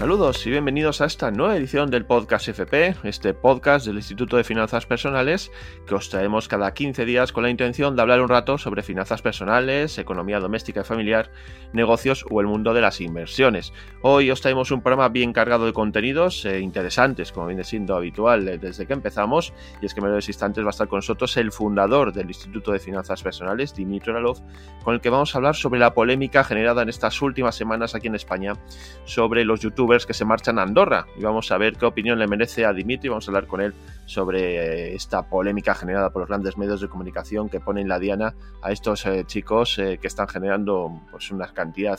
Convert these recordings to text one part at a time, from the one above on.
Saludos y bienvenidos a esta nueva edición del podcast FP, este podcast del Instituto de Finanzas Personales que os traemos cada 15 días con la intención de hablar un rato sobre finanzas personales, economía doméstica y familiar, negocios o el mundo de las inversiones. Hoy os traemos un programa bien cargado de contenidos eh, interesantes, como viene siendo habitual eh, desde que empezamos, y es que en breves instantes va a estar con nosotros el fundador del Instituto de Finanzas Personales, Dimitri Oralov, con el que vamos a hablar sobre la polémica generada en estas últimas semanas aquí en España sobre los youtubers que se marchan a Andorra. Y vamos a ver qué opinión le merece a Dimitri. Vamos a hablar con él sobre eh, esta polémica generada por los grandes medios de comunicación que ponen la diana a estos eh, chicos eh, que están generando pues, una cantidad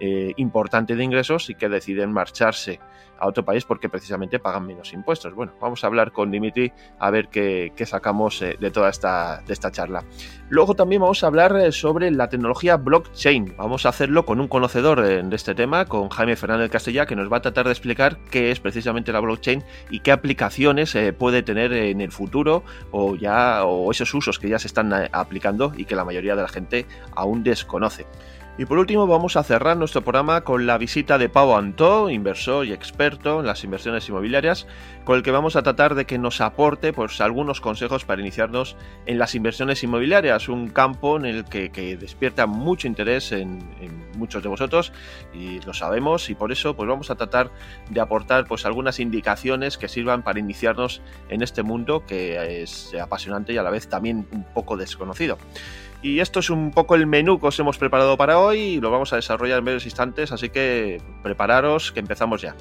importante de ingresos y que deciden marcharse a otro país porque precisamente pagan menos impuestos. Bueno, vamos a hablar con Dimitri a ver qué, sacamos eh, de toda esta, de esta charla. Luego también vamos a hablar eh, sobre la tecnología blockchain. Vamos a hacerlo con un conocedor eh, de este tema, con Jaime Fernández Castella, que nos va a tratar de explicar qué es precisamente la blockchain y qué aplicaciones puede tener en el futuro o ya o esos usos que ya se están aplicando y que la mayoría de la gente aún desconoce. Y por último vamos a cerrar nuestro programa con la visita de Pau Antó, inversor y experto en las inversiones inmobiliarias, con el que vamos a tratar de que nos aporte pues, algunos consejos para iniciarnos en las inversiones inmobiliarias, un campo en el que, despierta mucho interés en, muchos de vosotros y lo sabemos y por eso pues vamos a tratar de aportar pues algunas indicaciones que sirvan para iniciarnos en este mundo que es apasionante y a la vez también un poco desconocido. Y esto es un poco el menú que os hemos preparado para hoy y lo vamos a desarrollar en varios instantes, así que prepararos que empezamos ya.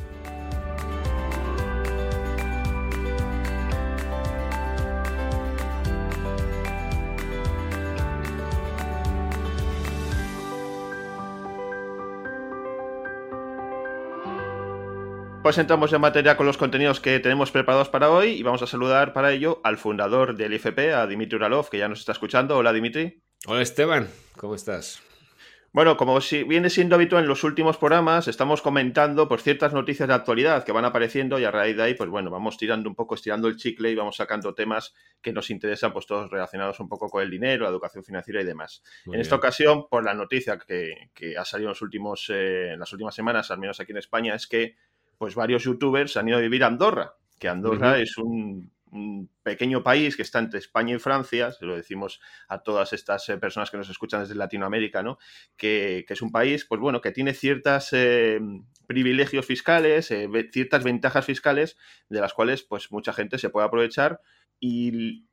Pues entramos en materia con los contenidos que tenemos preparados para hoy y vamos a saludar para ello al fundador del IFP, a Dimitri Uralov, que ya nos está escuchando. Hola Dimitri. Hola Esteban, ¿cómo estás? Bueno, como si viene siendo habitual en los últimos programas, estamos comentando por ciertas noticias de actualidad que van apareciendo y a raíz de ahí, pues bueno, vamos tirando un poco, estirando el chicle y vamos sacando temas que nos interesan, pues todos relacionados un poco con el dinero, la educación financiera y demás. en esta ocasión, por la noticia que, ha salido en, los últimos, eh, en las últimas semanas, al menos aquí en España, es que pues varios youtubers han ido a vivir a Andorra, que Andorra es un, pequeño país que está entre España y Francia, se lo decimos a todas estas eh, personas que nos escuchan desde Latinoamérica, ¿no? Que, es un país, pues bueno, que tiene ciertos eh, privilegios fiscales, eh, ciertas ventajas fiscales, de las cuales pues mucha gente se puede aprovechar y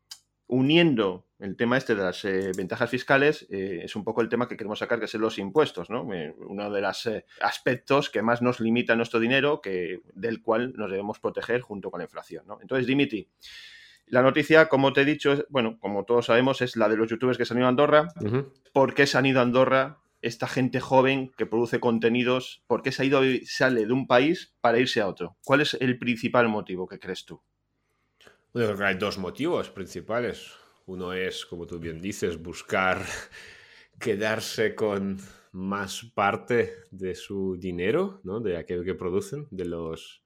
uniendo el tema este de las eh, ventajas fiscales, eh, es un poco el tema que queremos sacar, que son los impuestos, ¿no? Eh, uno de los aspectos que más nos limita nuestro dinero, que, del cual nos debemos proteger junto con la inflación, ¿no? Entonces, Dimitri, la noticia, como te he dicho, bueno, como todos sabemos, es la de los youtubers que se han ido a Andorra. ¿Por qué se han ido a Andorra esta gente joven que produce contenidos? ¿Por qué se ha ido, sale de un país para irse a otro? ¿Cuál es el principal motivo que crees tú? Yo creo que hay dos motivos principales. Uno es, como tú bien dices, buscar quedarse con más parte de su dinero, ¿no? de aquello que producen, de los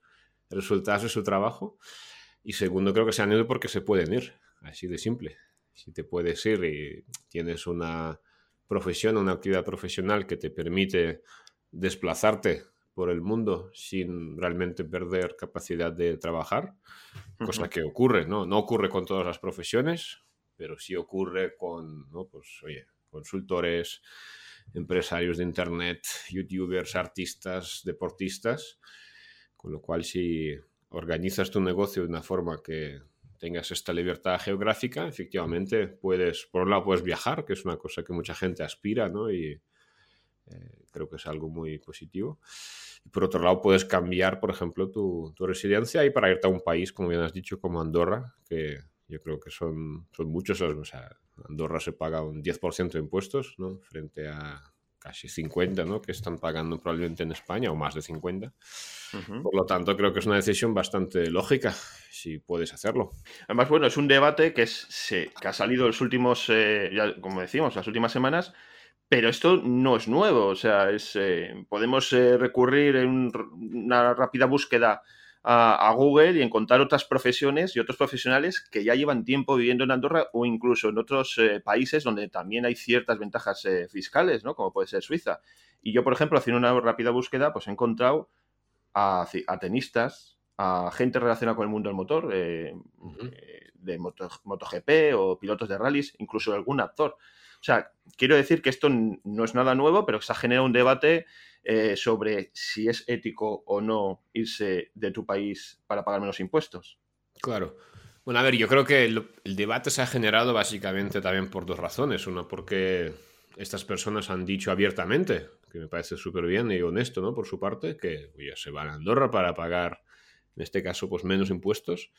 resultados de su trabajo. Y segundo, creo que se han ido porque se pueden ir, así de simple. Si te puedes ir y tienes una profesión, una actividad profesional que te permite desplazarte por el mundo sin realmente perder capacidad de trabajar, cosa que ocurre, ¿no? No ocurre con todas las profesiones, pero sí ocurre con, ¿no? Pues, oye, consultores, empresarios de Internet, youtubers, artistas, deportistas, con lo cual si organizas tu negocio de una forma que tengas esta libertad geográfica, efectivamente puedes, por un lado puedes viajar, que es una cosa que mucha gente aspira, ¿no? Y eh, creo que es algo muy positivo. Y por otro lado, puedes cambiar, por ejemplo, tu, tu, residencia y para irte a un país, como bien has dicho, como Andorra, que yo creo que son, son muchos. O sea, Andorra se paga un 10% de impuestos, ¿no? Frente a casi 50, ¿no? Que están pagando probablemente en España, o más de 50. Por lo tanto, creo que es una decisión bastante lógica, si puedes hacerlo. Además, bueno, es un debate que, es, que ha salido los últimos, eh, ya, como decimos, las últimas semanas, pero esto no es nuevo, o sea, es, eh, podemos eh, recurrir en una rápida búsqueda a, Google y encontrar otras profesiones y otros profesionales que ya llevan tiempo viviendo en Andorra o incluso en otros eh, países donde también hay ciertas ventajas fiscales, ¿no? Como puede ser Suiza. Y yo, por ejemplo, haciendo una rápida búsqueda, pues he encontrado a, tenistas, a gente relacionada con el mundo del motor, eh, eh, de MotoGP o pilotos de rallies, incluso algún actor. O sea, quiero decir que esto no es nada nuevo, pero se ha generado un debate eh, sobre si es ético o no irse de tu país para pagar menos impuestos. Claro. Bueno, a ver, yo creo que el, debate se ha generado básicamente también por dos razones. Una, porque estas personas han dicho abiertamente, que me parece súper bien y honesto, ¿no? Por su parte, que se van a Andorra para pagar, en este caso, pues menos impuestos.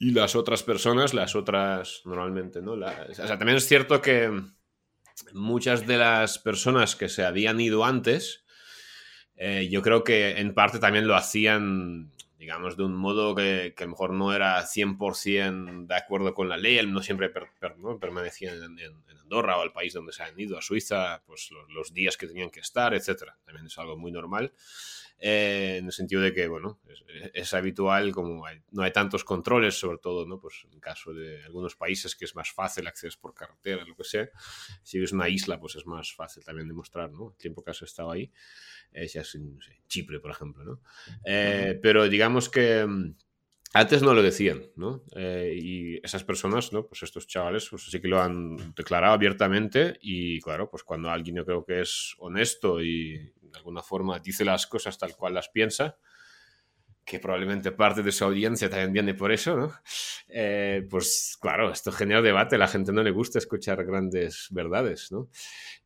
Y las otras personas, las otras, normalmente, ¿no? sea, también es cierto que muchas de las personas que se habían ido antes, eh, yo creo que en parte también lo hacían digamos, de un modo que, que, a lo mejor no era 100% de acuerdo con la ley, no siempre permanecían en, Andorra o al país donde se han ido, a Suiza, pues los, días que tenían que estar, etcétera. También es algo muy normal. Eh, en el sentido de que, bueno, es, habitual, como no hay tantos controles, sobre todo, ¿no? Pues en caso de algunos países que es más fácil acceder por carretera, lo que sea. Si es una isla, pues es más fácil también demostrar, ¿no? El tiempo que has estado ahí es ya sin, Chipre, por ejemplo, ¿no? Eh, pero digamos que mm, antes no lo decían, ¿no? Eh, y esas personas, ¿no? Pues estos chavales, pues sí que lo han declarado abiertamente y claro, pues cuando alguien yo creo que es honesto y de alguna forma dice las cosas tal cual las piensa, que probablemente parte de su audiencia también viene por eso, ¿no? Eh, pues claro, esto genera debate, a la gente no le gusta escuchar grandes verdades, ¿no?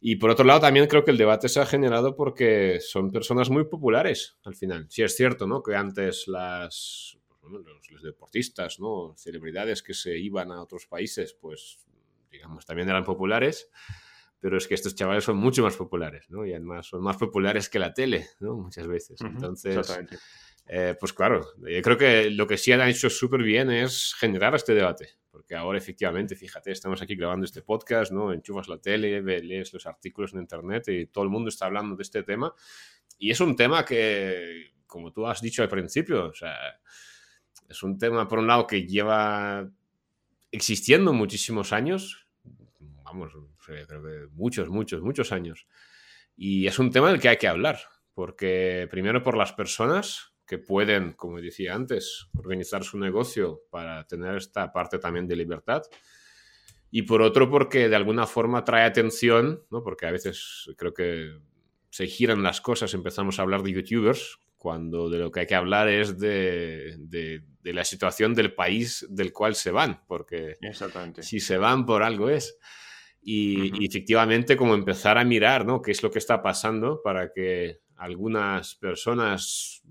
Y por otro lado, también creo que el debate se ha generado porque son personas muy populares al final. Sí es cierto, ¿no? Que antes las, pues, los, deportistas, ¿no? Celebridades que se iban a otros países, pues digamos, también eran populares pero es que estos chavales son mucho más populares, ¿no? Y además son más populares que la tele, ¿no? Muchas veces. Entonces, eh, pues claro, yo creo que lo que sí han hecho súper bien es generar este debate, porque ahora efectivamente, fíjate, estamos aquí grabando este podcast, ¿no? Enchufas la tele, lees los artículos en internet y todo el mundo está hablando de este tema. Y es un tema que, como tú has dicho al principio, o sea, es un tema por un lado que lleva existiendo muchísimos años, vamos, creo que muchos, muchos, muchos años. Y es un tema del que hay que hablar, porque primero por las personas, que pueden, como decía antes, organizar su negocio para tener esta parte también de libertad. Y por otro, porque de alguna forma trae atención, ¿no? porque a veces creo que se giran las cosas, empezamos a hablar de youtubers, cuando de lo que hay que hablar es de, de, la situación del país del cual se van, porque si se van por algo es. Y, y, efectivamente como empezar a mirar ¿no? qué es lo que está pasando para que algunas personas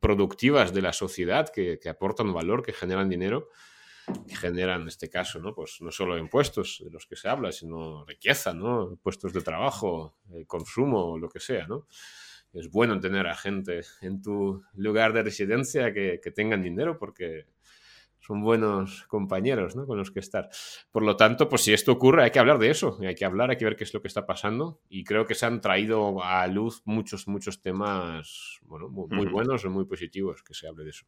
productivas de la sociedad que, aportan valor, que generan dinero, que generan en este caso, ¿no? Pues no solo impuestos de los que se habla, sino riqueza, ¿no? Puestos de trabajo, eh, consumo, lo que sea, ¿no? Es bueno tener a gente en tu lugar de residencia que, que tengan dinero porque son buenos compañeros ¿no? con los que estar. Por lo tanto, pues si esto ocurre, hay que hablar de eso, hay que hablar, hay que ver qué es lo que está pasando y creo que se han traído a luz muchos, muchos temas bueno, muy, buenos o muy positivos que se hable de eso.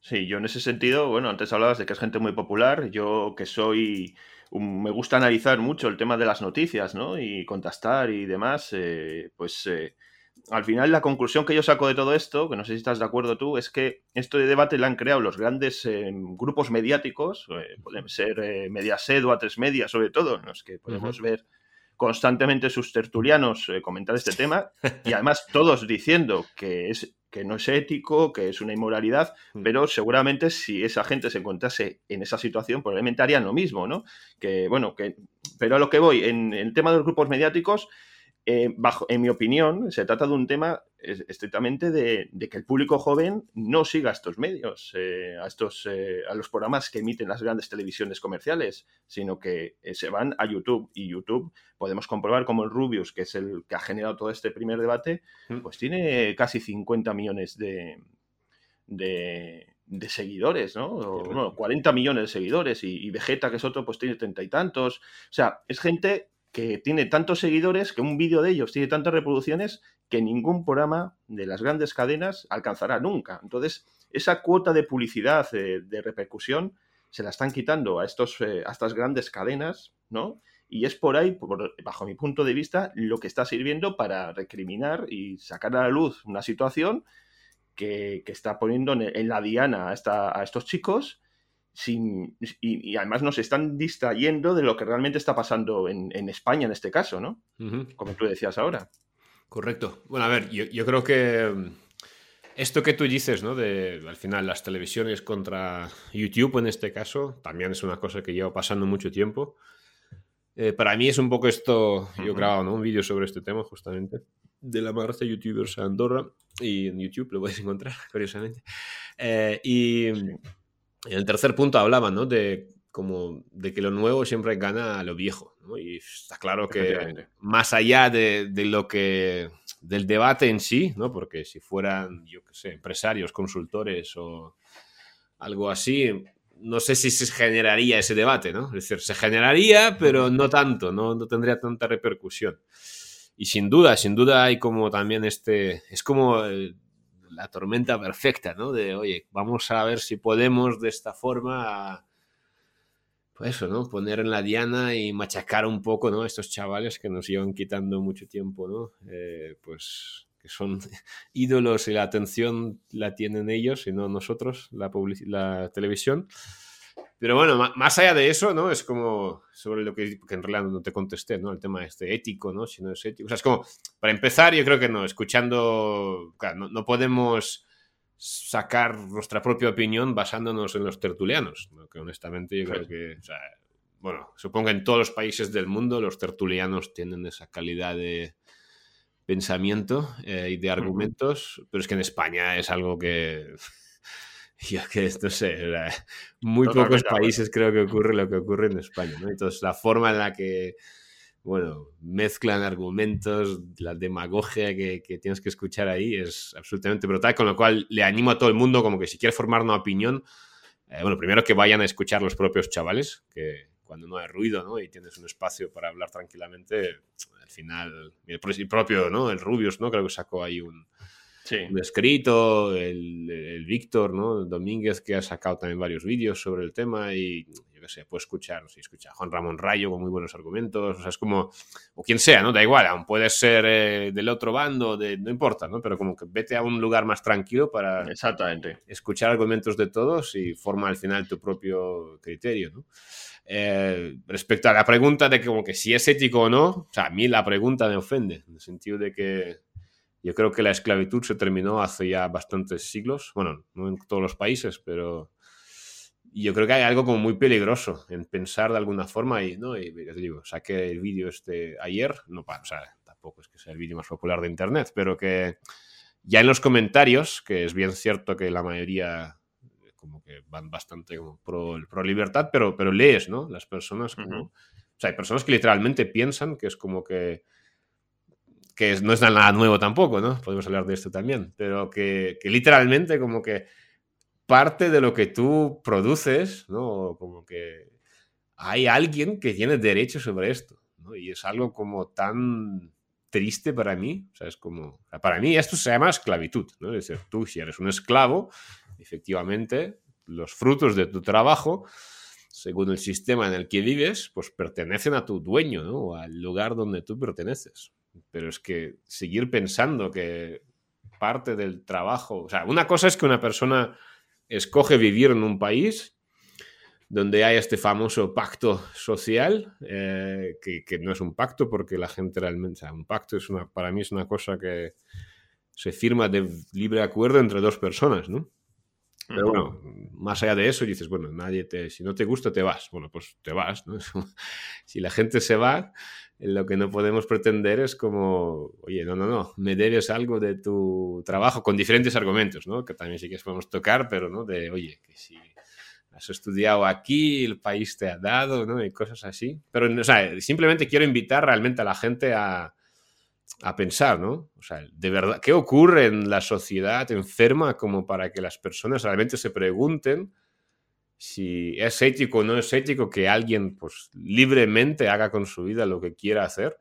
Sí, yo en ese sentido, bueno, antes hablabas de que es gente muy popular, yo que soy, me gusta analizar mucho el tema de las noticias, ¿no? Y contestar y demás, eh, pues... Eh, al final la conclusión que yo saco de todo esto, que no sé si estás de acuerdo tú, es que esto de debate lo han creado los grandes eh, grupos mediáticos, eh, pueden ser eh, Mediaset o A3 Media sobre todo, en los que podemos ver constantemente sus tertulianos comentar este tema y además todos diciendo que es que no es ético, que es una inmoralidad, mm. pero seguramente si esa gente se encontrase en esa situación, probablemente harían lo mismo, ¿no? Que, bueno, que, pero a lo que voy, en el tema de los grupos mediáticos, eh, bajo, en mi opinión, se trata de un tema estrictamente de, que el público joven no siga estos medios, eh, a, estos, eh, a los programas que emiten las grandes televisiones comerciales, sino que se van a YouTube. Y YouTube podemos comprobar como el Rubius, que es el que ha generado todo este primer debate, mm. pues tiene casi 50 millones de, de, seguidores, ¿no? 40 millones de seguidores y, y, Vegeta, que es otro, pues tiene treinta y tantos. O sea, es gente que tiene tantos seguidores, que un vídeo de ellos tiene tantas reproducciones, que ningún programa de las grandes cadenas alcanzará nunca. Entonces, esa cuota de publicidad, de, repercusión, se la están quitando a, estos, eh, a estas grandes cadenas, ¿no? Y es por ahí, bajo mi punto de vista, lo que está sirviendo para recriminar y sacar a la luz una situación que, está poniendo en la diana a, a estos chicos sin, y, además nos están distrayendo de lo que realmente está pasando en, España en este caso, ¿no? Como tú decías ahora. Correcto. Bueno, a ver, yo, yo, creo que mm, esto que tú dices, ¿no? De al final las televisiones contra YouTube en este caso, también es una cosa que lleva pasando mucho tiempo. Eh, para mí es un poco esto, yo he grabado ¿no? un vídeo sobre este tema justamente, de la marcha de youtubers a Andorra, y en YouTube lo podéis encontrar, curiosamente. Eh, y en el tercer punto hablaban, ¿no? De como de que lo nuevo siempre gana a lo viejo, ¿no? Y está claro que más allá de, de, lo que del debate en sí, ¿no? Porque si fueran, yo qué sé, empresarios, consultores o algo así, no sé si se generaría ese debate, ¿no? Es decir, se generaría, pero no tanto, no, no tendría tanta repercusión. Y sin duda, sin duda hay como también este, es como la tormenta perfecta, ¿no? De, oye, vamos a ver si podemos de esta forma, pues eso, ¿no? Poner en la diana y machacar un poco, ¿no? Estos chavales que nos llevan quitando mucho tiempo, ¿no? Eh, pues que son ídolos y la atención la tienen ellos y no nosotros, la, la televisión. Pero bueno, más allá de eso, ¿no? Es como sobre lo que, que, en realidad no te contesté, ¿no? El tema este ético, ¿no? Si no es ético. O sea, es como, para empezar, yo creo que no, escuchando, claro, no, podemos sacar nuestra propia opinión basándonos en los tertulianos, ¿no? que honestamente yo creo que, o sea, bueno, supongo que en todos los países del mundo los tertulianos tienen esa calidad de, pensamiento eh, y de argumentos, pero es que en España es algo que, yo que no sé, muy pocos países creo que ocurre lo que ocurre en España, ¿no? Entonces la forma en la que, bueno, mezclan argumentos, la demagogia que, que tienes que escuchar ahí es absolutamente brutal, con lo cual le animo a todo el mundo como que si quiere formar una opinión, eh, bueno, primero que vayan a escuchar los propios chavales, que cuando no hay ruido, ¿no? Y tienes un espacio para hablar tranquilamente, al final, el propio, ¿no? El Rubius, ¿no? Creo que sacó ahí un, un escrito, el, el Víctor, ¿no? Domínguez, que ha sacado también varios vídeos sobre el tema y yo qué sé, puedo escuchar, si escucha a Juan Ramón Rayo con muy buenos argumentos, o sea, es como, o quien sea, ¿no? Da igual, aún puede ser eh, del otro bando, de, no importa, ¿no? Pero como que vete a un lugar más tranquilo para Exactamente. escuchar argumentos de todos y forma al final tu propio criterio, ¿no? Eh, respecto a la pregunta de que, como que si es ético o no, o sea, a mí la pregunta me ofende, en el sentido de que yo creo que la esclavitud se terminó hace ya bastantes siglos, bueno, no en todos los países, pero yo creo que hay algo como muy peligroso en pensar de alguna forma y, ¿no? Y te digo, saqué el vídeo este ayer, no, o sea, tampoco es que sea el vídeo más popular de Internet, pero que ya en los comentarios, que es bien cierto que la mayoría como que van bastante como pro, pro libertad, pero, pero lees, ¿no? Las personas como... O sea, hay personas que literalmente piensan que es como que... que no es nada nuevo tampoco, ¿no? Podemos hablar de esto también, pero que, literalmente como que parte de lo que tú produces, ¿no? Como que hay alguien que tiene derecho sobre esto, ¿no? Y es algo como tan triste para mí, o sea, es como, para mí esto se llama esclavitud, ¿no? Es decir, tú si eres un esclavo, efectivamente, los frutos de tu trabajo, según el sistema en el que vives, pues pertenecen a tu dueño, ¿no? al lugar donde tú perteneces. Pero es que seguir pensando que parte del trabajo, o sea, una cosa es que una persona escoge vivir en un país donde hay este famoso pacto social, eh, que, que, no es un pacto porque la gente realmente, o sea, un pacto es una, para mí es una cosa que se firma de libre acuerdo entre dos personas, ¿no? Pero bueno, más allá de eso, dices, bueno, nadie te, si no te gusta, te vas. Bueno, pues te vas, ¿no? si la gente se va, lo que no podemos pretender es como, oye, no, no, no, me debes algo de tu trabajo con diferentes argumentos, ¿no? Que también sí que podemos tocar, pero, ¿no? De, oye, que si has estudiado aquí, el país te ha dado, ¿no? Y cosas así. Pero, o sea, simplemente quiero invitar realmente a la gente a, a pensar, ¿no? O sea, de verdad, ¿qué ocurre en la sociedad enferma como para que las personas realmente se pregunten si es ético o no es ético que alguien pues libremente haga con su vida lo que quiera hacer?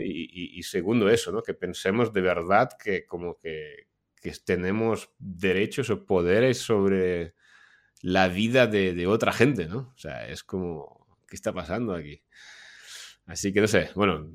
y, segundo eso, ¿no? Que pensemos de verdad que como que, tenemos derechos o poderes sobre la vida de, de otra gente, ¿no? O sea, es como, ¿qué está pasando aquí? Así que no sé, bueno,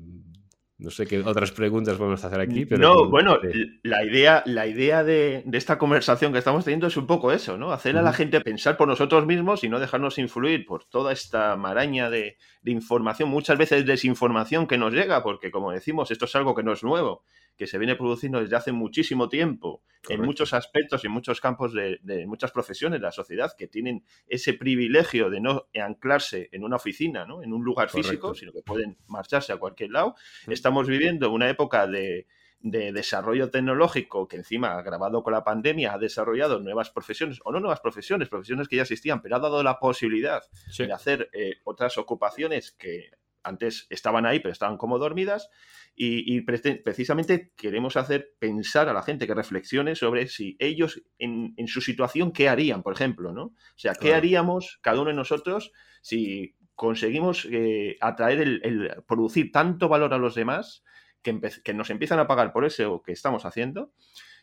No sé qué otras preguntas vamos a hacer aquí, pero... No, bueno, la idea, la idea de, esta conversación que estamos teniendo es un poco eso, ¿no? Hacer a la gente pensar por nosotros mismos y no dejarnos influir por toda esta maraña de, de información, muchas veces desinformación que nos llega, porque como decimos, esto es algo que no es nuevo que se viene produciendo desde hace muchísimo tiempo en muchos aspectos y en muchos campos de, muchas profesiones de la sociedad que tienen ese privilegio de no anclarse en una oficina, ¿no? en un lugar físico, sino que pueden marcharse a cualquier lado. Estamos viviendo una época de, desarrollo tecnológico que encima, agravado con la pandemia, ha desarrollado nuevas profesiones, o no nuevas profesiones, profesiones que ya existían, pero ha dado la posibilidad de hacer eh, otras ocupaciones que antes estaban ahí, pero estaban como dormidas. Y, precisamente queremos hacer pensar a la gente que reflexione sobre si ellos en, su situación, ¿qué harían, por ejemplo? ¿no? O sea, ¿qué haríamos cada uno de nosotros si conseguimos eh, atraer el, producir tanto valor a los demás que, que, nos empiezan a pagar por eso que estamos haciendo?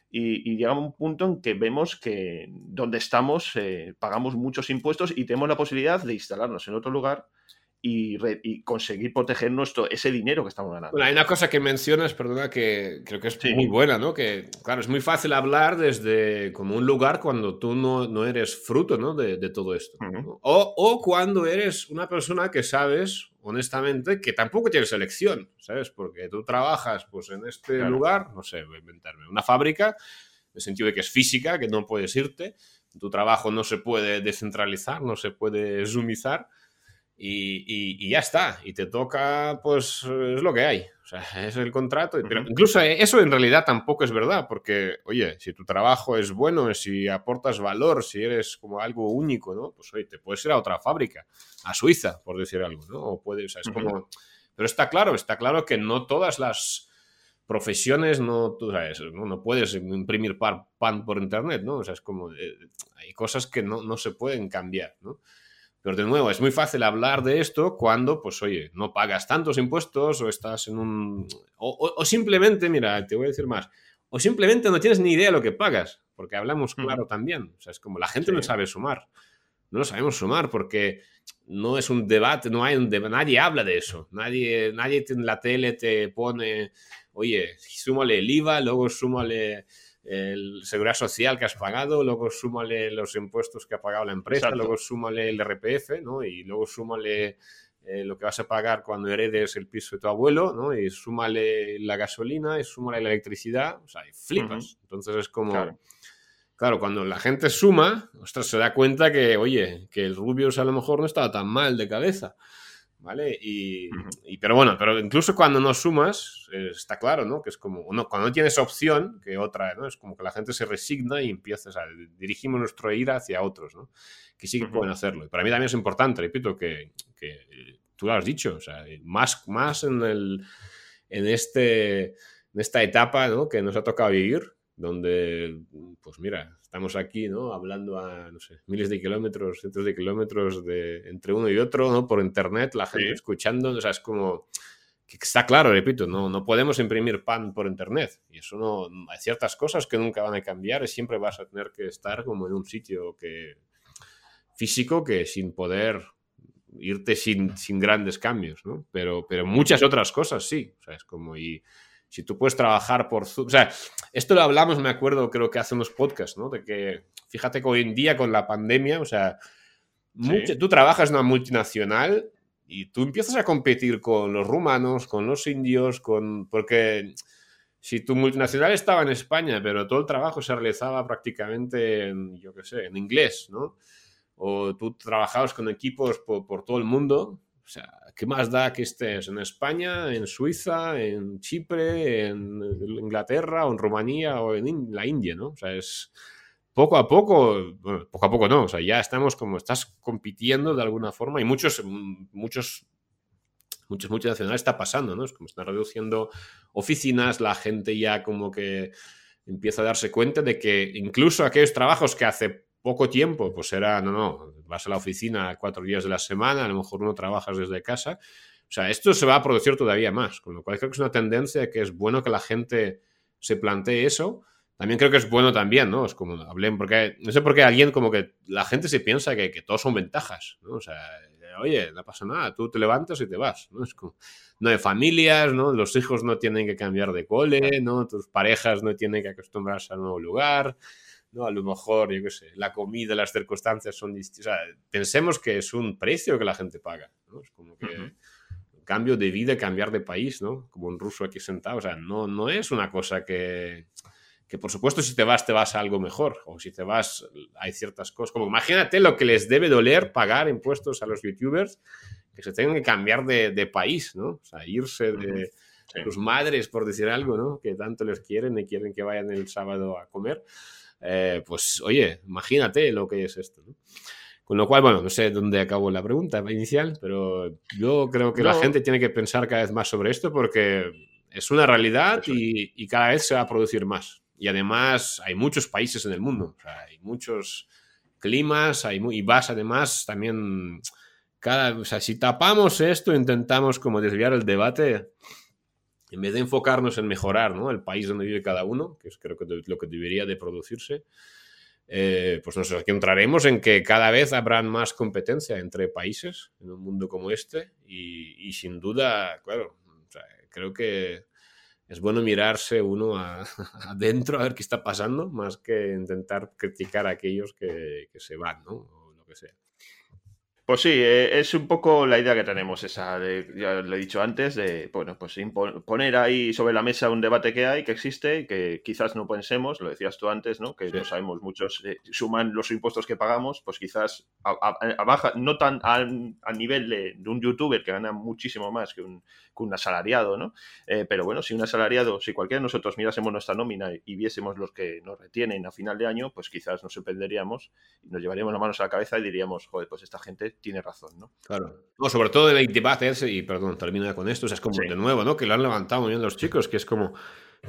Y, y, llega un punto en que vemos que donde estamos eh, pagamos muchos impuestos y tenemos la posibilidad de instalarnos en otro lugar y, conseguir proteger nuestro, ese dinero que estamos ganando. Bueno, hay una cosa que mencionas, perdona, que creo que es muy buena, ¿no? Que, claro, es muy fácil hablar desde como un lugar cuando tú no, no eres fruto, ¿no? De, de todo esto. o, o, cuando eres una persona que sabes, honestamente, que tampoco tienes elección, ¿sabes? Porque tú trabajas, pues, en este lugar, no sé, voy a inventarme, una fábrica, en el sentido de que es física, que no puedes irte, tu trabajo no se puede descentralizar, no se puede zoomizar, y, ya está. Y te toca, pues es lo que hay. O sea, es el contrato. Pero incluso eso en realidad tampoco es verdad, porque, oye, si tu trabajo es bueno, si aportas valor, si eres como algo único, ¿no? Pues oye, te puedes ir a otra fábrica, a Suiza, por decir algo, ¿no? O puedes, es como... Pero está claro, está claro que no todas las profesiones no, tú sabes, no, puedes imprimir pan por internet, ¿no? O sea, es como, eh, hay cosas que no, no se pueden cambiar, ¿no? Pero de nuevo, es muy fácil hablar de esto cuando, pues oye, no pagas tantos impuestos o estás en un... O, simplemente, mira, te voy a decir más, o simplemente no tienes ni idea de lo que pagas, porque hablamos mm. claro también. O sea, es como la gente no sabe sumar. No lo sabemos sumar porque no es un debate, no hay un debate, nadie habla de eso. Nadie, nadie en la tele te pone, oye, súmale el IVA, luego súmale el seguridad social que has pagado, luego súmale los impuestos que ha pagado la empresa, luego súmale el RPF, ¿no? Y luego súmale eh, lo que vas a pagar cuando heredes el piso de tu abuelo, ¿no? Y súmale la gasolina, y súmale la electricidad, o sea, flipas. Entonces es como... Claro. cuando la gente suma, ostras, se da cuenta que, oye, que el Rubius a lo mejor no estaba tan mal de cabeza. ¿Vale? Y, pero bueno, pero incluso cuando no sumas, eh, está claro, ¿no? Que es como, uno, cuando no tienes opción, que otra, ¿no? Es como que la gente se resigna y empieza, o dirigimos nuestro ira hacia otros, ¿no? Que sí que pueden hacerlo. Y para mí también es importante, repito, que, que tú lo has dicho, o sea, más, más en, el, en, este, en esta etapa, ¿no? Que nos ha tocado vivir, donde, pues mira, estamos aquí, ¿no? Hablando a, no sé, miles de kilómetros, cientos de kilómetros de, entre uno y otro, ¿no? Por internet, la gente escuchando, o sea, es como... Que está claro, repito, no, no podemos imprimir pan por internet. Y eso no... Hay ciertas cosas que nunca van a cambiar y siempre vas a tener que estar como en un sitio que físico que sin poder irte sin, sin grandes cambios, ¿no? Pero, pero muchas otras cosas sí. O sea, es como... Y, si tú puedes trabajar por Zoom, o sea, esto lo hablamos, me acuerdo, creo que hace unos podcasts, ¿no? De que, fíjate que hoy en día con la pandemia, o sea, tú trabajas en una multinacional y tú empiezas a competir con los rumanos, con los indios, con... Porque si tu multinacional estaba en España, pero todo el trabajo se realizaba prácticamente en, yo qué sé, en inglés, ¿no? O tú trabajabas con equipos por, por todo el mundo, o sea, ¿qué más da que estés en España, en Suiza, en Chipre, en Inglaterra o en Rumanía o en la India, ¿no? O sea, es poco a poco, bueno, poco a poco no, o sea, ya estamos como, estás compitiendo de alguna forma y muchos, muchos, muchos multinacionales está pasando, ¿no? Es como están reduciendo oficinas, la gente ya como que empieza a darse cuenta de que incluso aquellos trabajos que hace poco tiempo, pues era, no, no, vas a la oficina cuatro días de la semana, a lo mejor no trabajas desde casa. O sea, esto se va a producir todavía más, con lo cual creo que es una tendencia que es bueno que la gente se plantee eso. También creo que es bueno también, ¿no? Es como, hablé, porque no sé por qué alguien como que la gente se piensa que, que todos son ventajas, ¿no? O sea, oye, no pasa nada, tú te levantas y te vas, ¿no? Es como, no hay familias, ¿no? Los hijos no tienen que cambiar de cole, ¿no? Tus parejas no tienen que acostumbrarse a un nuevo lugar, ¿no? A lo mejor, yo qué sé, la comida, las circunstancias son distintas. O sea, pensemos que es un precio que la gente paga, ¿no? Es como que cambio de vida, cambiar de país, ¿no? Como un ruso aquí sentado, o sea, no, no es una cosa que, que por supuesto si te vas te vas a algo mejor o si te vas hay ciertas cosas como imagínate lo que les debe doler pagar impuestos a los youtubers que se tengan que cambiar de, país no o sea irse de sus madres por decir algo no que tanto les quieren y quieren que vayan el sábado a comer eh, pues oye imagínate lo que es esto ¿no? Con lo cual, bueno, no sé dónde acabó la pregunta inicial, pero yo creo que la gente tiene que pensar cada vez más sobre esto porque es una realidad y, y, cada vez se va a producir más. Y además hay muchos países en el mundo, hay muchos climas, hay y vas además también, cada, o sea, si tapamos esto, intentamos como desviar el debate, en vez de enfocarnos en mejorar ¿no? el país donde vive cada uno, que es creo que lo que debería de producirse, eh, pues nos encontraremos en que cada vez habrá más competencia entre países en un mundo como este y, sin duda, claro, creo que es bueno mirarse uno adentro a ver qué está pasando, más que intentar criticar a aquellos que, que se van, ¿no? O lo que sea. Pues sí, eh, es un poco la idea que tenemos, esa de, ya lo he dicho antes, de bueno, pues poner ahí sobre la mesa un debate que hay, que existe, que quizás no pensemos, lo decías tú antes, ¿no? Que no sabemos muchos, eh, suman los impuestos que pagamos, pues quizás a, baja, no tan a, nivel de, un youtuber que gana muchísimo más que un, que un asalariado, ¿no? Eh, pero bueno, si un asalariado, si cualquiera de nosotros mirásemos nuestra nómina y viésemos los que nos retienen a final de año, pues quizás nos sorprenderíamos y nos llevaríamos las manos a la cabeza y diríamos, joder, pues esta gente tiene razón, ¿no? Claro. No, sobre todo el debate ese, y perdón, termino con esto, es como de nuevo, ¿no? Que lo han levantado muy bien los chicos, que es como,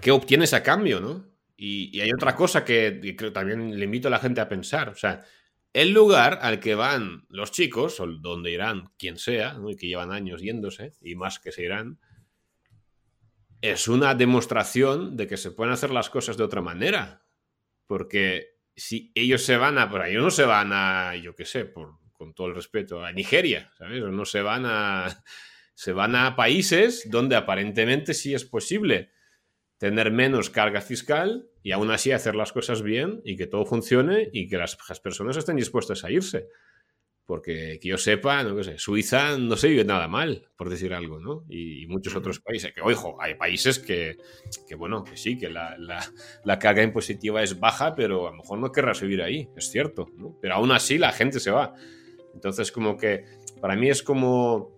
¿qué obtienes a cambio, no? Y, hay otra cosa que, que, también le invito a la gente a pensar, o sea, el lugar al que van los chicos, o donde irán quien sea, ¿no? y que llevan años yéndose, y más que se irán, es una demostración de que se pueden hacer las cosas de otra manera. Porque si ellos se van a por ahí, no se van a, yo qué sé, por, con todo el respeto, a Nigeria, ¿sabes? No se van a, se van a países donde aparentemente sí es posible tener menos carga fiscal y aún así hacer las cosas bien y que todo funcione y que las, personas estén dispuestas a irse. Porque que yo sepa, no sé, Suiza no se vive nada mal, por decir algo, ¿no? Y, muchos otros países. Que, ojo, hay países que, que bueno, que sí, que la, la, la, carga impositiva es baja, pero a lo mejor no querrás vivir ahí, es cierto, ¿no? Pero aún así la gente se va. Entonces, como que para mí es como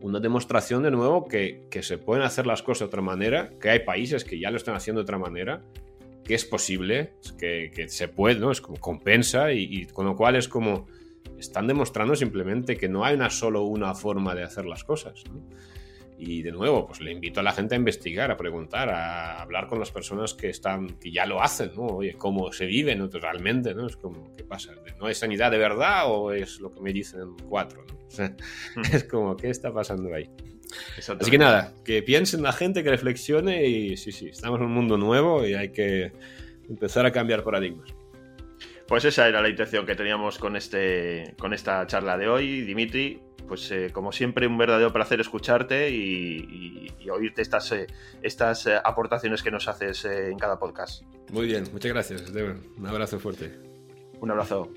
una demostración de nuevo que, que, se pueden hacer las cosas de otra manera, que hay países que ya lo están haciendo de otra manera, que es posible, que, que se puede, ¿no? Es como compensa y, y, con lo cual es como están demostrando simplemente que no hay una solo una forma de hacer las cosas. ¿no? Y de nuevo, pues le invito a la gente a investigar, a preguntar, a hablar con las personas que están, que ya lo hacen, ¿no? Oye, cómo se vive ¿no? realmente, ¿no? Es como, ¿qué pasa? ¿No hay sanidad de verdad o es lo que me dicen cuatro? ¿no? es como, ¿qué está pasando ahí? Así que nada, que piensen la gente, que reflexione y sí, sí, estamos en un mundo nuevo y hay que empezar a cambiar paradigmas. Pues esa era la intención que teníamos con, este, con esta charla de hoy, Dimitri pues eh, como siempre un verdadero placer escucharte y, oírte estas, eh, estas eh, aportaciones que nos haces en cada podcast. Muy bien, muchas gracias, Un abrazo fuerte. Un abrazo.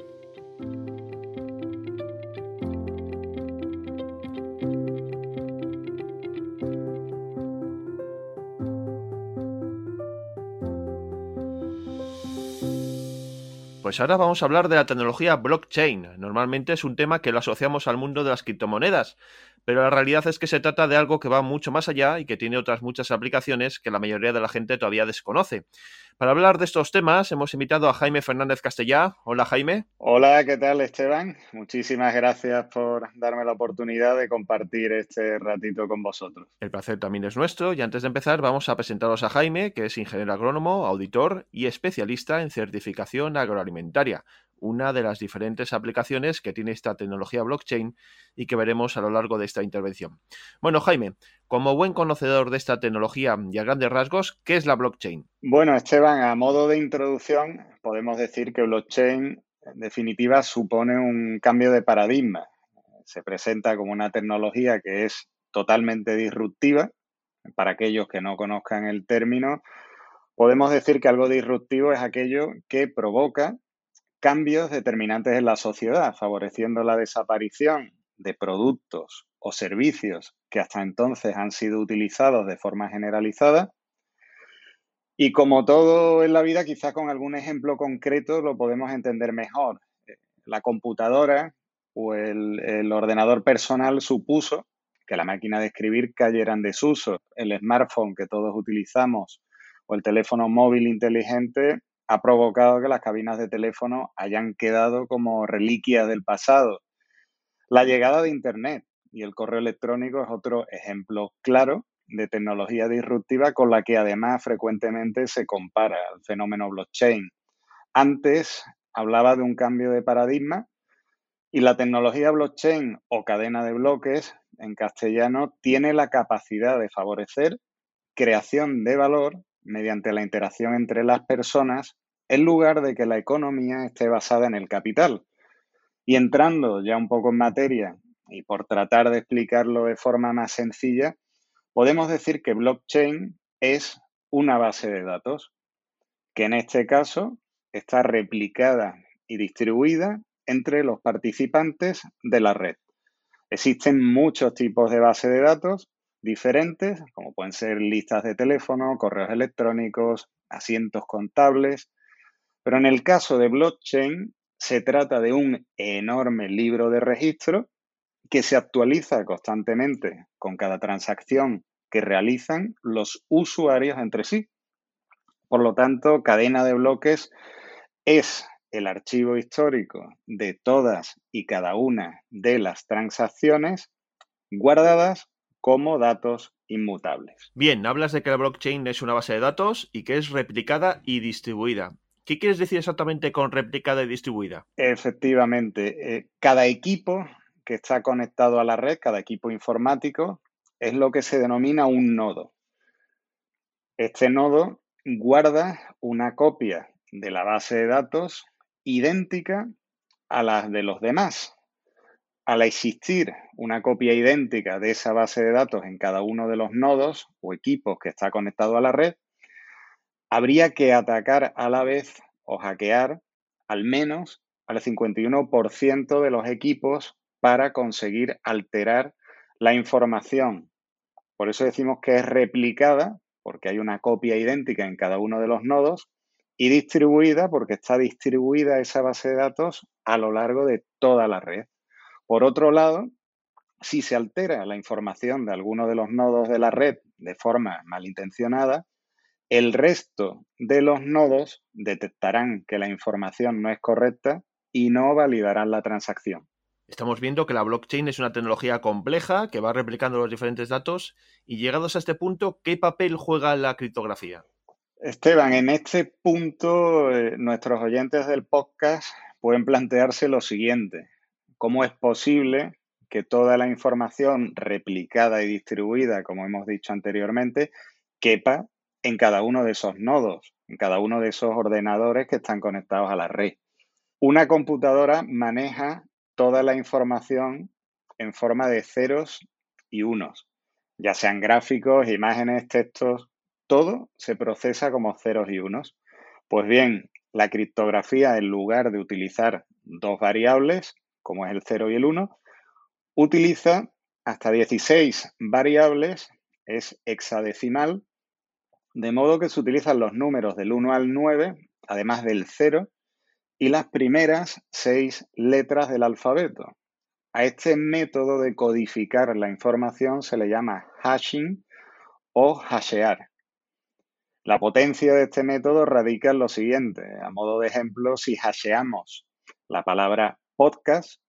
Pues ahora vamos a hablar de la tecnología blockchain. Normalmente es un tema que lo asociamos al mundo de las criptomonedas, pero la realidad es que se trata de algo que va mucho más allá y que tiene otras muchas aplicaciones que la mayoría de la gente todavía desconoce. Para hablar de estos temas hemos invitado a Jaime Fernández Castellá. Hola Jaime. Hola, ¿qué tal Esteban? Muchísimas gracias por darme la oportunidad de compartir este ratito con vosotros. El placer también es nuestro y antes de empezar vamos a presentaros a Jaime, que es ingeniero agrónomo, auditor y especialista en certificación agroalimentaria una de las diferentes aplicaciones que tiene esta tecnología blockchain y que veremos a lo largo de esta intervención. Bueno, Jaime, como buen conocedor de esta tecnología y a grandes rasgos, ¿qué es la blockchain? Bueno, Esteban, a modo de introducción, podemos decir que blockchain en definitiva supone un cambio de paradigma. se presenta como una tecnología que es totalmente disruptiva. Para aquellos que no conozcan el término, podemos decir que algo disruptivo es aquello que provoca cambios determinantes en la sociedad, favoreciendo la desaparición de productos o servicios que hasta entonces han sido utilizados de forma generalizada. Y como todo en la vida, quizás con algún ejemplo concreto lo podemos entender mejor. La computadora o el, el ordenador personal supuso que la máquina de escribir cayera en desuso. El smartphone que todos utilizamos o el teléfono móvil inteligente ha provocado que las cabinas de teléfono hayan quedado como reliquias del pasado. La llegada de Internet y el correo electrónico es otro ejemplo claro de tecnología disruptiva con la que además frecuentemente se compara el fenómeno blockchain. Antes hablaba de un cambio de paradigma y la tecnología blockchain o cadena de bloques en castellano tiene la capacidad de favorecer creación de valor mediante la interacción entre las personas en lugar de que la economía esté basada en el capital. Y entrando ya un poco en materia y por tratar de explicarlo de forma más sencilla, podemos decir que blockchain es una base de datos que en este caso está replicada y distribuida entre los participantes de la red. Existen muchos tipos de base de datos diferentes, como pueden ser listas de teléfono, correos electrónicos, asientos contables, pero en el caso de blockchain se trata de un enorme libro de registro que se actualiza constantemente con cada transacción que realizan los usuarios entre sí. Por lo tanto, cadena de bloques es el archivo histórico de todas y cada una de las transacciones guardadas como datos inmutables. Bien, hablas de que la blockchain es una base de datos y que es replicada y distribuida. ¿Qué quieres decir exactamente con replicada y distribuida? Efectivamente, eh, cada equipo que está conectado a la red, cada equipo informático, es lo que se denomina un nodo. Este nodo guarda una copia de la base de datos idéntica a las de los demás al existir una copia idéntica de esa base de datos en cada uno de los nodos o equipos que está conectado a la red, habría que atacar a la vez o hackear al menos al 51% de los equipos para conseguir alterar la información. Por eso decimos que es replicada, porque hay una copia idéntica en cada uno de los nodos, y distribuida, porque está distribuida esa base de datos a lo largo de toda la red. Por otro lado, si se altera la información de alguno de los nodos de la red de forma malintencionada, el resto de los nodos detectarán que la información no es correcta y no validarán la transacción. Estamos viendo que la blockchain es una tecnología compleja que va replicando los diferentes datos y llegados a este punto, ¿qué papel juega la criptografía? Esteban, en este punto eh, nuestros oyentes del podcast pueden plantearse lo siguiente cómo es posible que toda la información replicada y distribuida, como hemos dicho anteriormente, quepa en cada uno de esos nodos, en cada uno de esos ordenadores que están conectados a la red. Una computadora maneja toda la información en forma de ceros y unos, ya sean gráficos, imágenes, textos, todo se procesa como ceros y unos. Pues bien, la criptografía, en lugar de utilizar dos variables, como es el 0 y el 1, utiliza hasta 16 variables, es hexadecimal, de modo que se utilizan los números del 1 al 9, además del 0, y las primeras seis letras del alfabeto. A este método de codificar la información se le llama hashing o hashear. La potencia de este método radica en lo siguiente. A modo de ejemplo, si hasheamos la palabra podcast,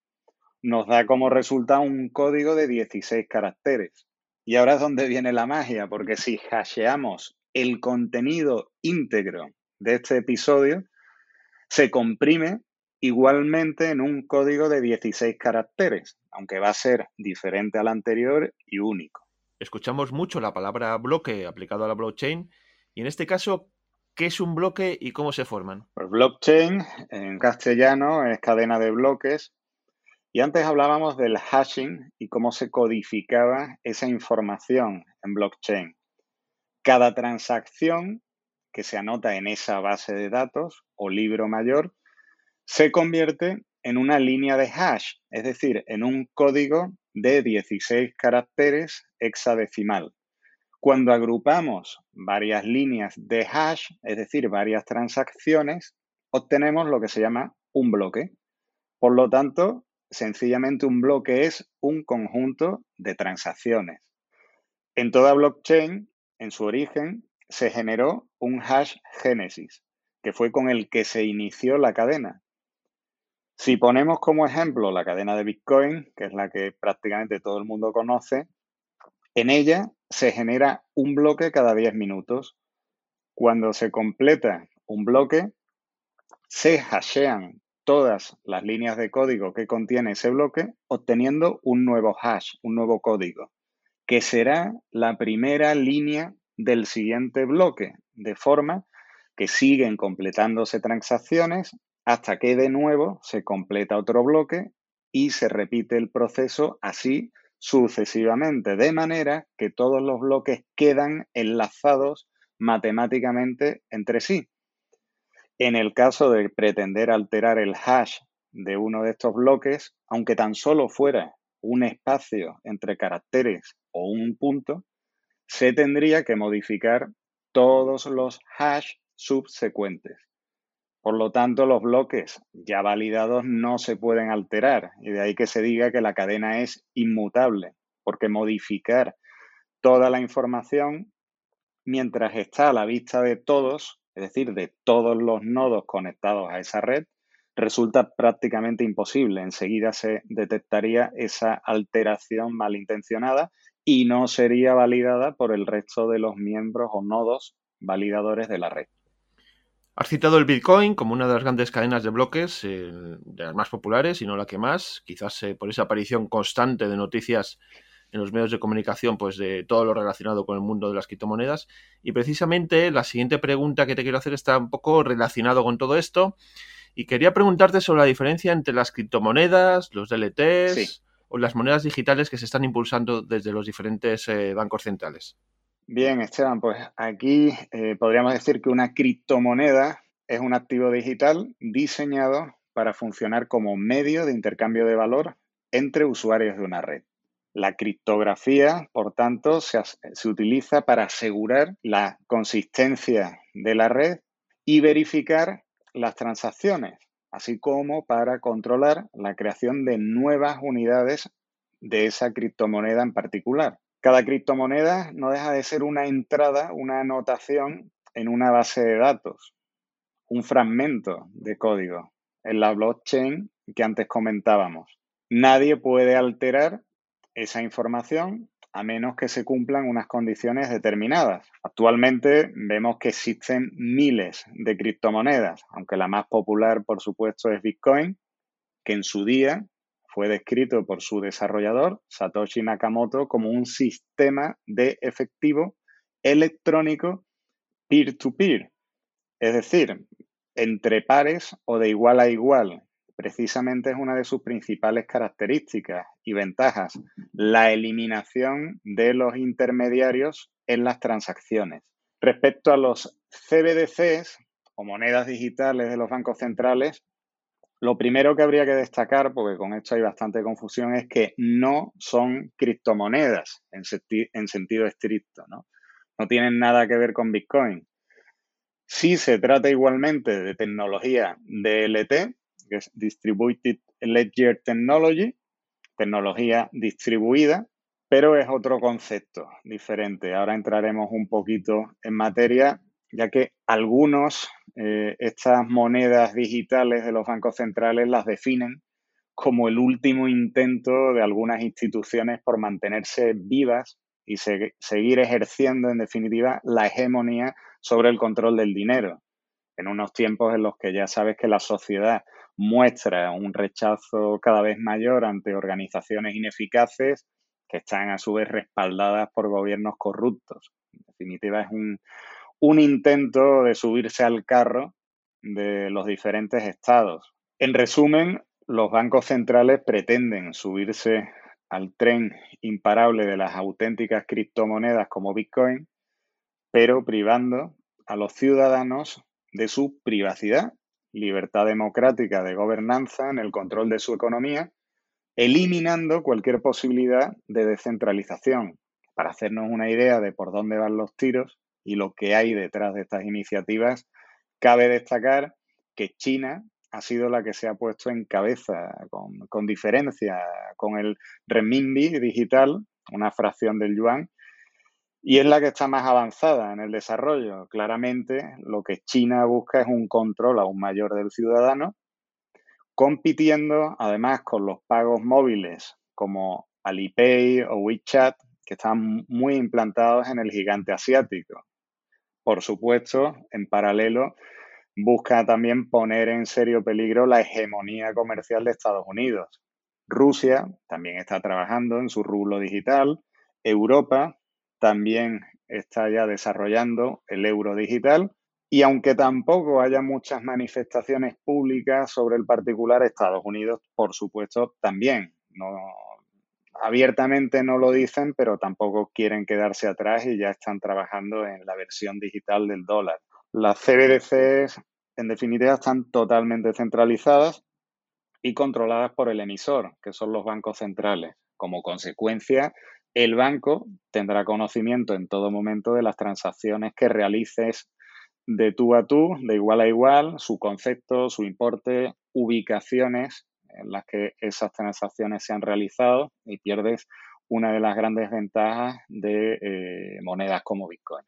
nos da como resultado un código de 16 caracteres. Y ahora es donde viene la magia, porque si hasheamos el contenido íntegro de este episodio, se comprime igualmente en un código de 16 caracteres, aunque va a ser diferente al anterior y único. Escuchamos mucho la palabra bloque aplicado a la blockchain y en este caso, ¿Qué es un bloque y cómo se forman? Pues blockchain en castellano es cadena de bloques Y antes hablábamos del hashing y cómo se codificaba esa información en blockchain. Cada transacción que se anota en esa base de datos o libro mayor se convierte en una línea de hash, es decir, en un código de 16 caracteres hexadecimal. Cuando agrupamos varias líneas de hash, es decir, varias transacciones, obtenemos lo que se llama un bloque. Por lo tanto, sencillamente un bloque es un conjunto de transacciones. En toda blockchain, en su origen, se generó un hash génesis, que fue con el que se inició la cadena. Si ponemos como ejemplo la cadena de Bitcoin, que es la que prácticamente todo el mundo conoce, en ella se genera un bloque cada 10 minutos. Cuando se completa un bloque, se hashean todas las líneas de código que contiene ese bloque, obteniendo un nuevo hash, un nuevo código, que será la primera línea del siguiente bloque, de forma que siguen completándose transacciones hasta que de nuevo se completa otro bloque y se repite el proceso así sucesivamente, de manera que todos los bloques quedan enlazados matemáticamente entre sí. En el caso de pretender alterar el hash de uno de estos bloques, aunque tan solo fuera un espacio entre caracteres o un punto, se tendría que modificar todos los hash subsecuentes. Por lo tanto, los bloques ya validados no se pueden alterar y de ahí que se diga que la cadena es inmutable, porque modificar toda la información mientras está a la vista de todos es decir, de todos los nodos conectados a esa red, resulta prácticamente imposible. Enseguida se detectaría esa alteración malintencionada y no sería validada por el resto de los miembros o nodos validadores de la red. Has citado el Bitcoin como una de las grandes cadenas de bloques, eh, de las más populares y no la que más, quizás eh, por esa aparición constante de noticias en los medios de comunicación pues de todo lo relacionado con el mundo de las criptomonedas. Y precisamente la siguiente pregunta que te quiero hacer está un poco relacionado con todo esto. Y quería preguntarte sobre la diferencia entre las criptomonedas, los DLTs o las monedas digitales que se están impulsando desde los diferentes eh, bancos centrales. Bien, Esteban, pues aquí eh, podríamos decir que una criptomoneda es un activo digital diseñado para funcionar como medio de intercambio de valor entre usuarios de una red. La criptografía, por tanto, se, utiliza para asegurar la consistencia de la red y verificar las transacciones, así como para controlar la creación de nuevas unidades de esa criptomoneda en particular. Cada criptomoneda no deja de ser una entrada, una anotación en una base de datos, un fragmento de código en la blockchain que antes comentábamos. Nadie puede alterar esa información a menos que se cumplan unas condiciones determinadas. Actualmente vemos que existen miles de criptomonedas, aunque la más popular, por supuesto, es Bitcoin, que en su día fue descrito por su desarrollador, Satoshi Nakamoto, como un sistema de efectivo electrónico peer-to-peer, es decir, entre pares o de igual a igual, precisamente es una de sus principales características y ventajas, la eliminación de los intermediarios en las transacciones. Respecto a los CBDCs o monedas digitales de los bancos centrales, lo primero que habría que destacar, porque con esto hay bastante confusión, es que no son criptomonedas en, sentido estricto, ¿no? Tienen nada que ver con Bitcoin. Sí se trata igualmente de tecnología DLT, que es Distributed Ledger Technology, tecnología distribuida, pero es otro concepto diferente. Ahora entraremos un poquito en materia, ya que algunos, eh, estas monedas digitales de los bancos centrales las definen como el último intento de algunas instituciones por mantenerse vivas y seguir ejerciendo, en definitiva, la hegemonía sobre el control del dinero, en unos tiempos en los que ya sabes que la sociedad muestra un rechazo cada vez mayor ante organizaciones ineficaces que están a su vez respaldadas por gobiernos corruptos. En definitiva, es un, intento de subirse al carro de los diferentes estados. En resumen, los bancos centrales pretenden subirse al tren imparable de las auténticas criptomonedas como Bitcoin, pero privando a los ciudadanos de su privacidad, libertad democrática de gobernanza en el control de su economía, eliminando cualquier posibilidad de descentralización. Para hacernos una idea de por dónde van los tiros y lo que hay detrás de estas iniciativas, cabe destacar que China ha sido la que se ha puesto en cabeza, con, diferencia, con el renminbi digital, una fracción del yuan, y es la que está más avanzada en el desarrollo. Claramente, lo que China busca es un control aún mayor del ciudadano, compitiendo además con los pagos móviles como Alipay o WeChat, que están muy implantados en el gigante asiático. Por supuesto, en paralelo, busca también poner en serio peligro la hegemonía comercial de Estados Unidos. Rusia también está trabajando en su rublo digital. Europa también está ya desarrollando el euro digital. Y aunque tampoco haya muchas manifestaciones públicas sobre el particular, Estados Unidos, por supuesto, también. No, abiertamente no lo dicen, pero tampoco quieren quedarse atrás y ya están trabajando en la versión digital del dólar. Las CBDCs, en definitiva, están totalmente centralizadas y controladas por el emisor, que son los bancos centrales. Como consecuencia, el banco tendrá conocimiento en todo momento de las transacciones que realices de tú a tú, de igual a igual, su concepto, su importe, ubicaciones en las que esas transacciones se han realizado y pierdes una de las grandes ventajas de eh, monedas como Bitcoin.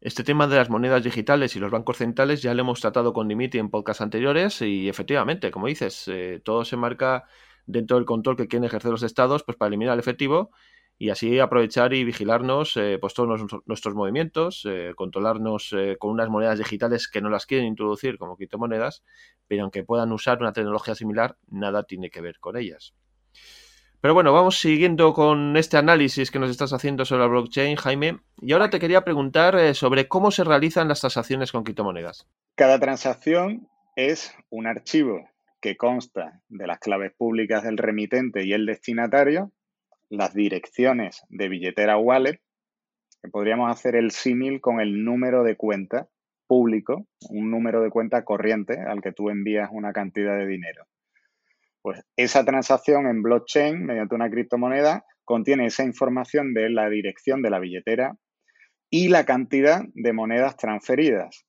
Este tema de las monedas digitales y los bancos centrales ya lo hemos tratado con Dimitri en podcasts anteriores y efectivamente, como dices, eh, todo se marca dentro del control que quieren ejercer los estados pues para eliminar el efectivo y así aprovechar y vigilarnos eh, pues todos nuestros movimientos, eh, controlarnos con unas monedas digitales que no las quieren introducir como criptomonedas, pero aunque puedan usar una tecnología similar, nada tiene que ver con ellas. Pero bueno, vamos siguiendo con este análisis que nos estás haciendo sobre la blockchain, Jaime. Y ahora te quería preguntar eh, sobre cómo se realizan las transacciones con criptomonedas. Cada transacción es un archivo que consta de las claves públicas del remitente y el destinatario, las direcciones de billetera wallet, que podríamos hacer el símil con el número de cuenta público, un número de cuenta corriente al que tú envías una cantidad de dinero. Pues esa transacción en blockchain, mediante una criptomoneda, contiene esa información de la dirección de la billetera y la cantidad de monedas transferidas.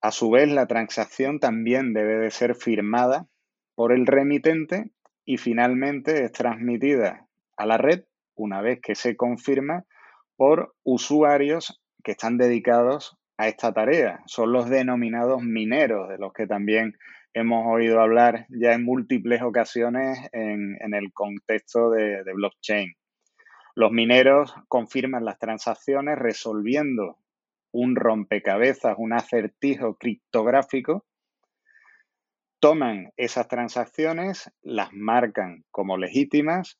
A su vez, la transacción también debe de ser firmada por el remitente y finalmente es transmitida a la red una vez que se confirma por usuarios que están dedicados a esta tarea. Son los denominados mineros, de los que también hemos oído hablar ya en múltiples ocasiones en, el contexto de, de blockchain. Los mineros confirman las transacciones resolviendo un rompecabezas, un acertijo criptográfico, toman esas transacciones, las marcan como legítimas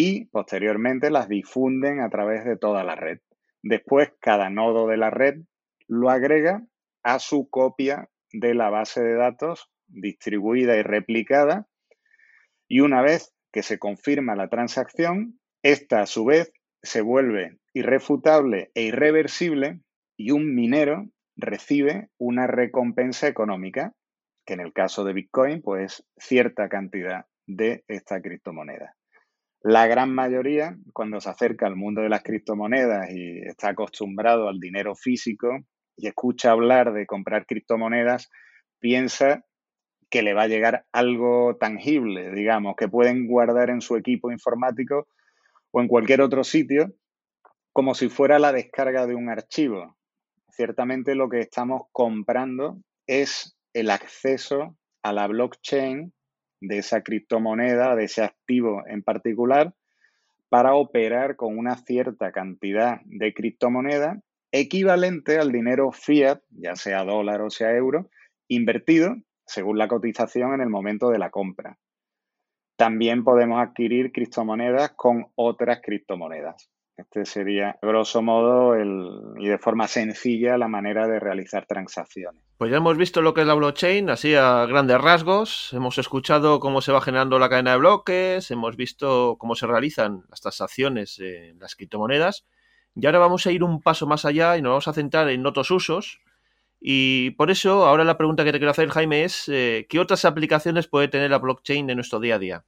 y posteriormente las difunden a través de toda la red. Después, cada nodo de la red lo agrega a su copia de la base de datos distribuida y replicada. Y una vez que se confirma la transacción, esta a su vez se vuelve irrefutable e irreversible y un minero recibe una recompensa económica, que en el caso de Bitcoin, pues cierta cantidad de esta criptomoneda. La gran mayoría, cuando se acerca al mundo de las criptomonedas y está acostumbrado al dinero físico y escucha hablar de comprar criptomonedas, piensa que le va a llegar algo tangible, digamos, que pueden guardar en su equipo informático o en cualquier otro sitio, como si fuera la descarga de un archivo. Ciertamente lo que estamos comprando es el acceso a la blockchain de esa criptomoneda, de ese activo en particular, para operar con una cierta cantidad de criptomoneda equivalente al dinero fiat, ya sea dólar o sea euro, invertido según la cotización en el momento de la compra. También podemos adquirir criptomonedas con otras criptomonedas. Este sería, grosso modo, y de forma sencilla, la manera de realizar transacciones. Pues ya hemos visto lo que es la blockchain, así a grandes rasgos. Hemos escuchado cómo se va generando la cadena de bloques, hemos visto cómo se realizan las transacciones en las criptomonedas. Y ahora vamos a ir un paso más allá y nos vamos a centrar en otros usos. Y por eso, ahora la pregunta que te quiero hacer, Jaime, es eh, ¿qué otras aplicaciones puede tener la blockchain en nuestro día a día?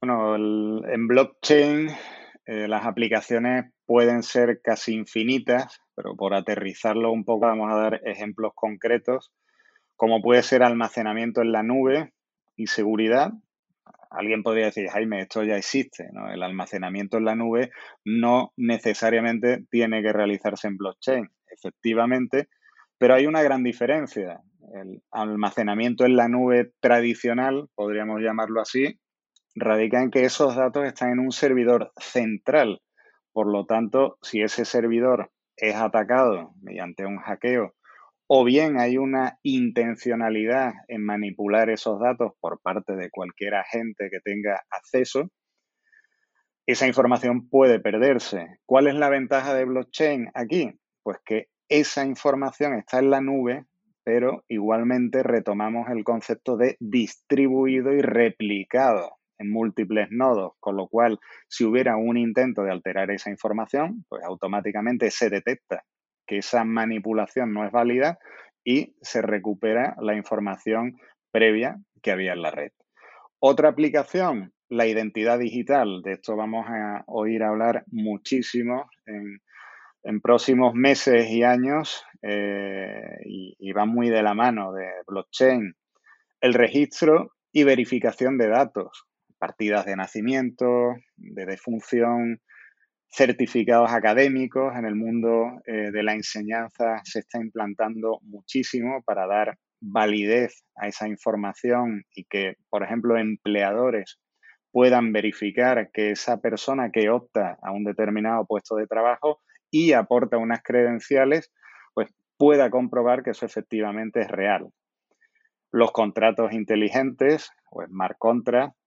Bueno, en blockchain eh, las aplicaciones pueden ser casi infinitas pero por aterrizarlo un poco vamos a dar ejemplos concretos, como puede ser almacenamiento en la nube y seguridad. Alguien podría decir, Jaime, esto ya existe, ¿no? El almacenamiento en la nube no necesariamente tiene que realizarse en blockchain, efectivamente, pero hay una gran diferencia. El almacenamiento en la nube tradicional, podríamos llamarlo así, radica en que esos datos están en un servidor central. Por lo tanto, si ese servidor es atacado mediante un hackeo o bien hay una intencionalidad en manipular esos datos por parte de cualquier agente que tenga acceso, esa información puede perderse. ¿Cuál es la ventaja de blockchain aquí? Pues que esa información está en la nube, pero igualmente retomamos el concepto de distribuido y replicado en múltiples nodos, con lo cual si hubiera un intento de alterar esa información, pues automáticamente se detecta que esa manipulación no es válida y se recupera la información previa que había en la red. Otra aplicación, la identidad digital. De esto vamos a oír hablar muchísimo en, próximos meses y años eh, y, y va muy de la mano de blockchain. El registro y verificación de datos partidas de nacimiento, de defunción, certificados académicos. En el mundo eh, de la enseñanza se está implantando muchísimo para dar validez a esa información y que, por ejemplo, empleadores puedan verificar que esa persona que opta a un determinado puesto de trabajo y aporta unas credenciales, pues pueda comprobar que eso efectivamente es real. Los contratos inteligentes o smart contracts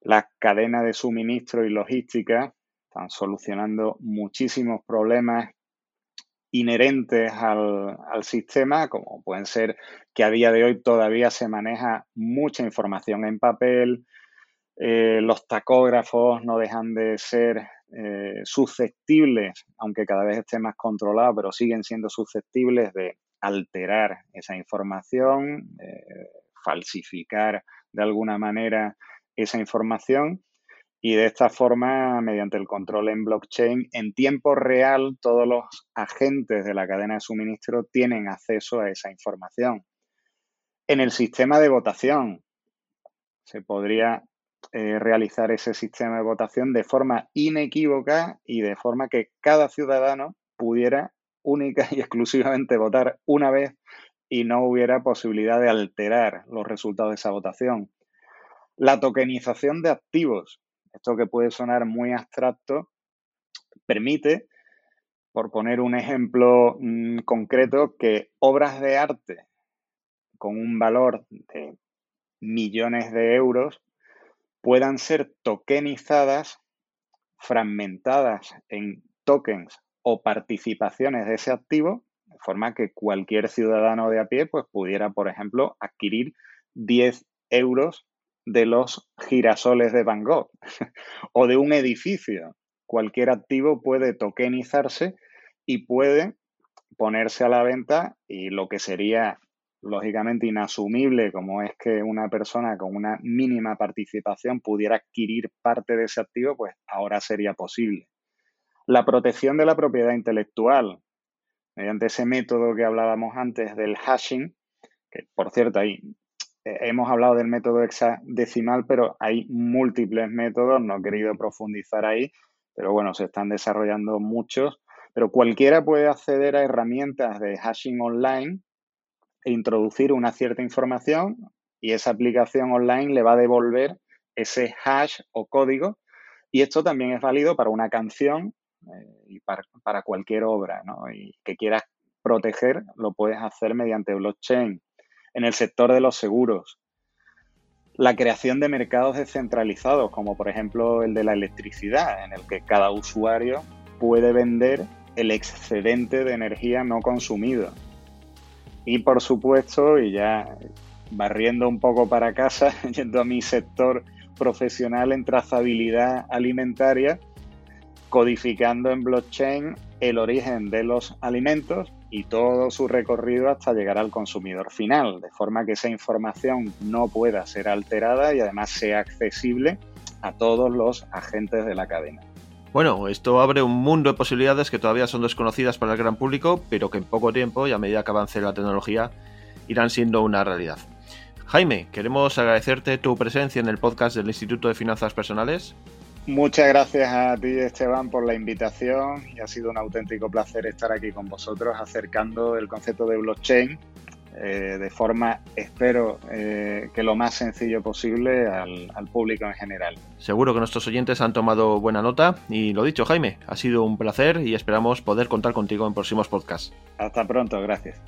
las cadenas de suministro y logística están solucionando muchísimos problemas inherentes al, sistema, como pueden ser que a día de hoy todavía se maneja mucha información en papel, eh, los tacógrafos no dejan de ser eh, susceptibles, aunque cada vez esté más controlado, pero siguen siendo susceptibles de alterar esa información, eh, falsificar de alguna manera esa información y de esta forma, mediante el control en blockchain, en tiempo real todos los agentes de la cadena de suministro tienen acceso a esa información. En el sistema de votación se podría eh, realizar ese sistema de votación de forma inequívoca y de forma que cada ciudadano pudiera única y exclusivamente votar una vez y no hubiera posibilidad de alterar los resultados de esa votación. La tokenización de activos, esto que puede sonar muy abstracto, permite, por poner un ejemplo mm, concreto, que obras de arte con un valor de millones de euros puedan ser tokenizadas, fragmentadas en tokens o participaciones de ese activo, de forma que cualquier ciudadano de a pie pues, pudiera, por ejemplo, adquirir 10 euros de los girasoles de Van Gogh o de un edificio. Cualquier activo puede tokenizarse y puede ponerse a la venta y lo que sería lógicamente inasumible como es que una persona con una mínima participación pudiera adquirir parte de ese activo, pues ahora sería posible. La protección de la propiedad intelectual, mediante ese método que hablábamos antes del hashing, que por cierto hay hemos hablado del método hexadecimal, pero hay múltiples métodos, no he querido profundizar ahí, pero bueno, se están desarrollando muchos. Pero cualquiera puede acceder a herramientas de hashing online e introducir una cierta información y esa aplicación online le va a devolver ese hash o código. Y esto también es válido para una canción eh, y para, para, cualquier obra, ¿no? Y que quieras proteger, lo puedes hacer mediante blockchain en el sector de los seguros. La creación de mercados descentralizados, como por ejemplo el de la electricidad, en el que cada usuario puede vender el excedente de energía no consumido. Y por supuesto, y ya barriendo un poco para casa, yendo a mi sector profesional en trazabilidad alimentaria, codificando en blockchain el origen de los alimentos y todo su recorrido hasta llegar al consumidor final, de forma que esa información no pueda ser alterada y además sea accesible a todos los agentes de la cadena. Bueno, esto abre un mundo de posibilidades que todavía son desconocidas para el gran público, pero que en poco tiempo y a medida que avance la tecnología irán siendo una realidad. Jaime, queremos agradecerte tu presencia en el podcast del Instituto de Finanzas Personales. Muchas gracias a ti, Esteban, por la invitación y ha sido un auténtico placer estar aquí con vosotros acercando el concepto de blockchain eh, de forma, espero, eh, que lo más sencillo posible al, al público en general. Seguro que nuestros oyentes han tomado buena nota y lo dicho, Jaime, ha sido un placer y esperamos poder contar contigo en próximos podcasts. Hasta pronto, gracias.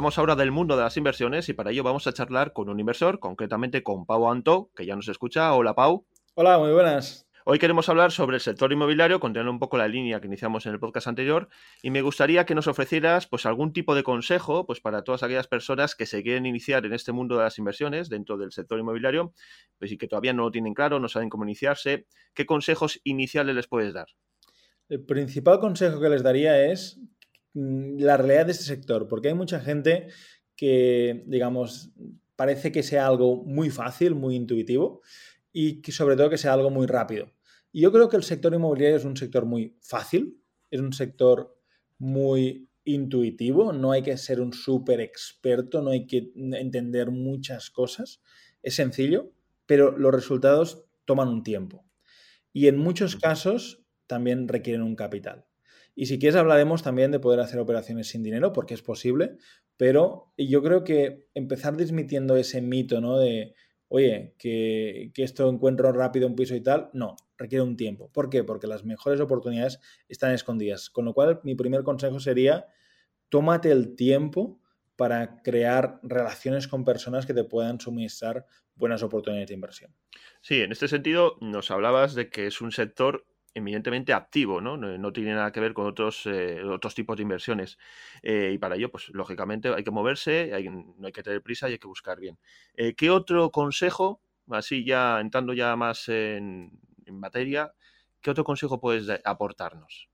Hablamos ahora del mundo de las inversiones y para ello vamos a charlar con un inversor, concretamente con Pau Anto, que ya nos escucha. Hola Pau. Hola, muy buenas. Hoy queremos hablar sobre el sector inmobiliario, continuando un poco la línea que iniciamos en el podcast anterior, y me gustaría que nos ofrecieras pues algún tipo de consejo pues para todas aquellas personas que se quieren iniciar en este mundo de las inversiones dentro del sector inmobiliario, pues y que todavía no lo tienen claro, no saben cómo iniciarse. ¿Qué consejos iniciales les puedes dar? El principal consejo que les daría es la realidad de este sector, porque hay mucha gente que, digamos, parece que sea algo muy fácil, muy intuitivo y que sobre todo que sea algo muy rápido. Y yo creo que el sector inmobiliario es un sector muy fácil, es un sector muy intuitivo, no hay que ser un súper experto, no hay que entender muchas cosas, es sencillo, pero los resultados toman un tiempo. Y en muchos casos también requieren un capital. Y si quieres hablaremos también de poder hacer operaciones sin dinero, porque es posible, pero yo creo que empezar desmitiendo ese mito, ¿no? De, oye, que, que esto encuentro rápido un piso y tal, no, requiere un tiempo. ¿Por qué? Porque las mejores oportunidades están escondidas. Con lo cual, mi primer consejo sería, tómate el tiempo para crear relaciones con personas que te puedan suministrar buenas oportunidades de inversión. Sí, en este sentido nos hablabas de que es un sector eminentemente activo, ¿no? No, tiene nada que ver con otros, eh, otros tipos de inversiones. Eh, y para ello, pues lógicamente hay que moverse, no hay que tener prisa y hay que buscar bien. Eh, ¿Qué otro consejo, así ya entrando ya más en, en materia, qué otro consejo puedes aportarnos?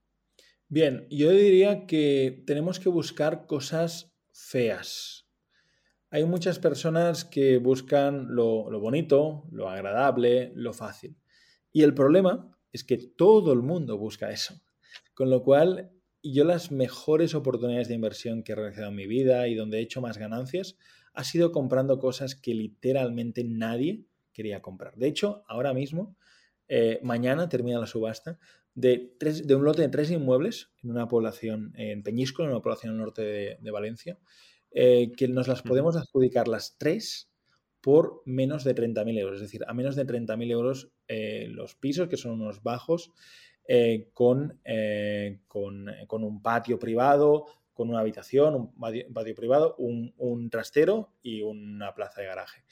Bien, yo diría que tenemos que buscar cosas feas. Hay muchas personas que buscan lo, lo bonito, lo agradable, lo fácil. Y el problema es que todo el mundo busca eso. Con lo cual, yo las mejores oportunidades de inversión que he realizado en mi vida y donde he hecho más ganancias ha sido comprando cosas que literalmente nadie quería comprar. De hecho, ahora mismo, eh, mañana termina la subasta de, tres, de un lote de tres inmuebles en una población en Peñíscola, en una población al norte de, Valencia, eh, que nos las podemos adjudicar las tres por menos de 30.000 euros. Es decir, a menos de 30.000 euros eh, los pisos, que son unos bajos, eh, con, eh, con, un patio privado, con una habitación, un patio, privado, un, un, trastero y una plaza de garaje.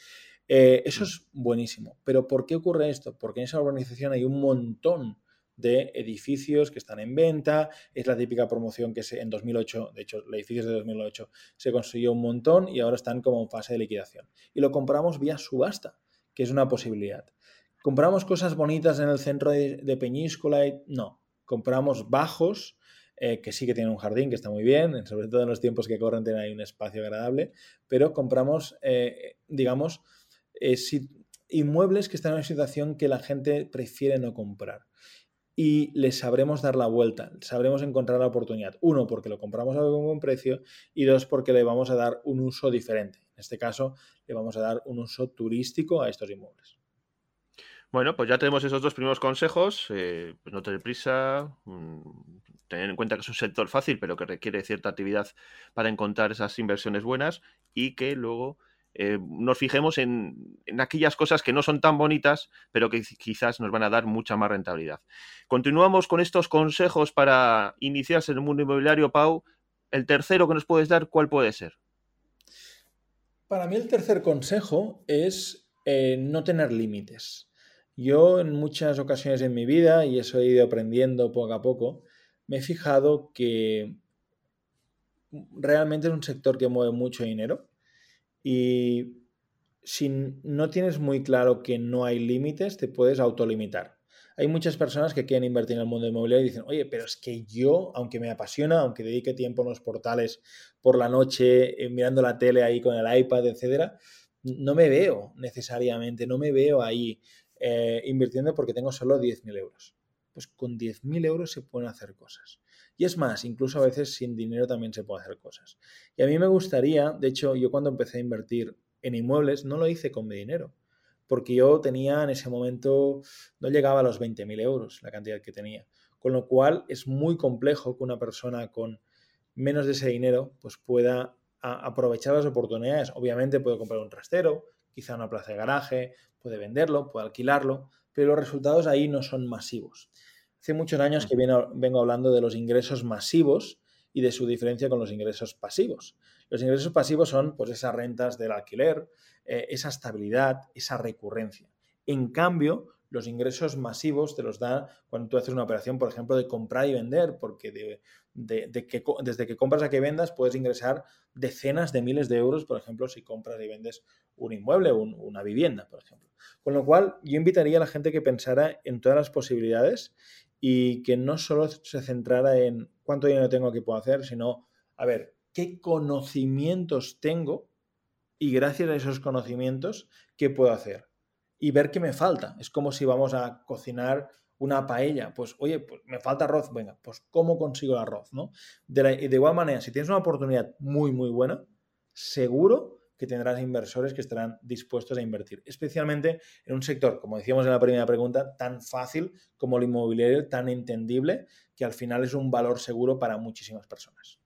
eso es buenísimo. Pero ¿por qué ocurre esto? Porque en esa urbanización hay un montón de edificios que están en venta. Es la típica promoción que se, en 2008, de hecho, los edificios de 2008 se construyó un montón y ahora están como en fase de liquidación. Y lo compramos vía subasta, que es una posibilidad. ¿Compramos cosas bonitas en el centro de, Peñíscola? No, compramos bajos. Eh, que sí que tienen un jardín, que está muy bien, sobre todo en los tiempos que corren tiene ahí un espacio agradable, pero compramos, eh, digamos, eh, inmuebles que están en una situación que la gente prefiere no comprar y le sabremos dar la vuelta, sabremos encontrar la oportunidad. Uno, porque lo compramos a un buen precio y dos, porque le vamos a dar un uso diferente. En este caso, le vamos a dar un uso turístico a estos inmuebles. Bueno, pues ya tenemos esos dos primeros consejos. Eh, pues no tener prisa, mm, tener en cuenta que es un sector fácil, pero que requiere cierta actividad para encontrar esas inversiones buenas y que luego eh, nos fijemos en, aquellas cosas que no son tan bonitas, pero que quizás nos van a dar mucha más rentabilidad. Continuamos con estos consejos para iniciarse en el mundo inmobiliario, Pau. El tercero que nos puedes dar, ¿cuál puede ser? Para mí el tercer consejo es eh, no tener límites. Yo en muchas ocasiones en mi vida, y eso he ido aprendiendo poco a poco, me he fijado que realmente es un sector que mueve mucho dinero y si no tienes muy claro que no hay límites, te puedes autolimitar. Hay muchas personas que quieren invertir en el mundo inmobiliario y dicen, oye, pero es que yo, aunque me apasiona, aunque dedique tiempo en los portales por la noche, eh, mirando la tele ahí con el iPad, etcétera, no me veo necesariamente, no me veo ahí eh, invirtiendo porque tengo solo 10.000 euros. Pues con 10.000 euros se pueden hacer cosas. Y es más, incluso a veces sin dinero también se puede hacer cosas. Y a mí me gustaría, de hecho, yo cuando empecé a invertir en inmuebles no lo hice con mi dinero, porque yo tenía en ese momento, no llegaba a los 20.000 euros la cantidad que tenía. Con lo cual es muy complejo que una persona con menos de ese dinero pues pueda aprovechar las oportunidades. Obviamente puede comprar un trastero, quizá una plaza de garaje, puede venderlo, puede alquilarlo, pero los resultados ahí no son masivos. Hace muchos años que vengo hablando de los ingresos masivos y de su diferencia con los ingresos pasivos. Los ingresos pasivos son pues, esas rentas del alquiler, eh, esa estabilidad, esa recurrencia. En cambio, los ingresos masivos te los da cuando tú haces una operación, por ejemplo, de comprar y vender, porque desde que compras a que vendas puedes ingresar decenas de miles de euros, por ejemplo, si compras y vendes un inmueble o una vivienda, por ejemplo. Con lo cual, yo invitaría a la gente que pensara en todas las posibilidades y que no solo se centrara en cuánto dinero tengo que puedo hacer, sino, a ver, qué conocimientos tengo y gracias a esos conocimientos, qué puedo hacer. Y ver qué me falta. Es como si vamos a cocinar una paella. Pues, oye, pues me falta arroz. Venga, pues ¿cómo consigo el arroz? ¿no? De, de igual manera, si tienes una oportunidad muy, muy buena, seguro que tendrás inversores que estarán dispuestos a invertir, especialmente en un sector, como decíamos en la primera pregunta, tan fácil como el inmobiliario, tan entendible, que al final es un valor seguro para muchísimas personas.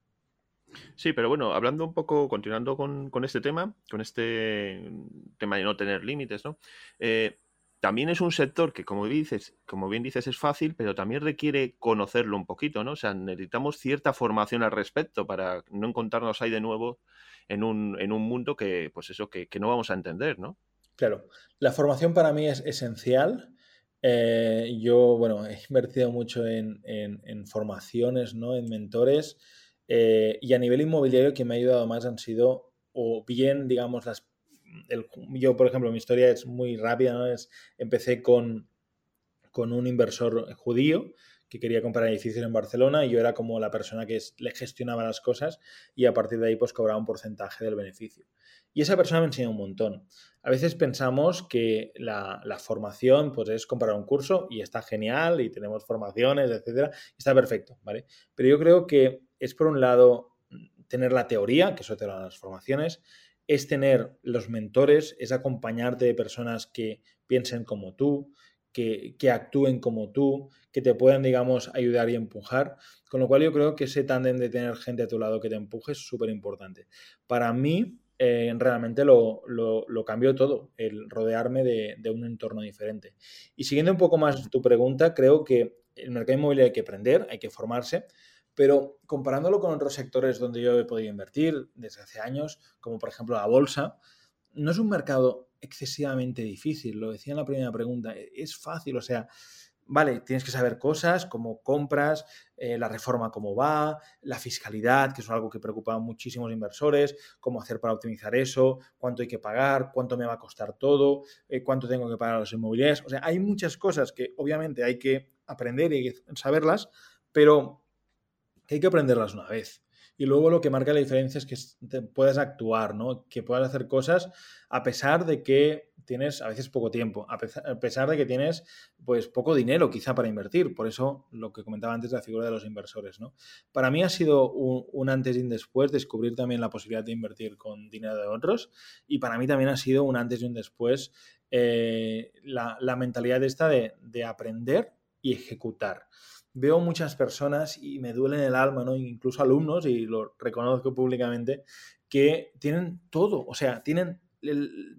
Sí, pero bueno, hablando un poco, continuando con, este tema, con este tema de no tener límites, ¿no? Eh, también es un sector que, como dices, como bien dices, es fácil, pero también requiere conocerlo un poquito, ¿no? O sea, necesitamos cierta formación al respecto para no encontrarnos ahí de nuevo en un, en un mundo que, pues eso, que, no vamos a entender, ¿no? Claro, la formación para mí es esencial. Eh, yo, bueno, he invertido mucho en, formaciones, ¿no? En mentores. Eh, y a nivel inmobiliario, que me ha ayudado más han sido, o bien, digamos, las. yo, por ejemplo, mi historia es muy rápida, ¿no? Es, empecé con, con un inversor judío que quería comprar edificios en Barcelona y yo era como la persona que le gestionaba las cosas y a partir de ahí pues cobraba un porcentaje del beneficio. Y esa persona me enseñó un montón. A veces pensamos que la, formación pues es comprar un curso y está genial y tenemos formaciones, etcétera, está perfecto, ¿vale? Pero yo creo que es por un lado tener la teoría, que eso te lo dan las formaciones, es tener los mentores, es acompañarte de personas que piensen como tú, que, actúen como tú, que te puedan, digamos, ayudar y empujar. Con lo cual yo creo que ese tándem de tener gente a tu lado que te empuje es súper importante. Para mí, eh, realmente lo, lo, cambió todo, el rodearme de, de, un entorno diferente. Y siguiendo un poco más tu pregunta, creo que el mercado inmobiliario hay que aprender, hay que formarse, pero comparándolo con otros sectores donde yo he podido invertir desde hace años, como por ejemplo la bolsa, no es un mercado excesivamente difícil. Lo decía en la primera pregunta, e, es fácil, o sea, vale, tienes que saber cosas como compras, eh, la reforma cómo va, la fiscalidad, que es algo que preocupa a muchísimos inversores, cómo hacer para optimizar eso, cuánto hay que pagar, cuánto me va a costar todo, eh, cuánto tengo que pagar los inmobiliarios. O sea, hay muchas cosas que obviamente hay que aprender y hay que saberlas, pero hay que aprenderlas una vez. Y luego lo que marca la diferencia es que puedas actuar, ¿no? Que puedas hacer cosas a pesar de que tienes a veces poco tiempo, a pesar de que tienes pues poco dinero quizá para invertir. Por eso lo que comentaba antes la figura de los inversores, ¿no? Para mí ha sido un, antes y un después descubrir también la posibilidad de invertir con dinero de otros y para mí también ha sido un antes y un después eh, la, mentalidad esta de, de aprender y ejecutar veo muchas personas y me duele en el alma, ¿no? Incluso alumnos, y lo reconozco públicamente, que tienen todo, o sea, tienen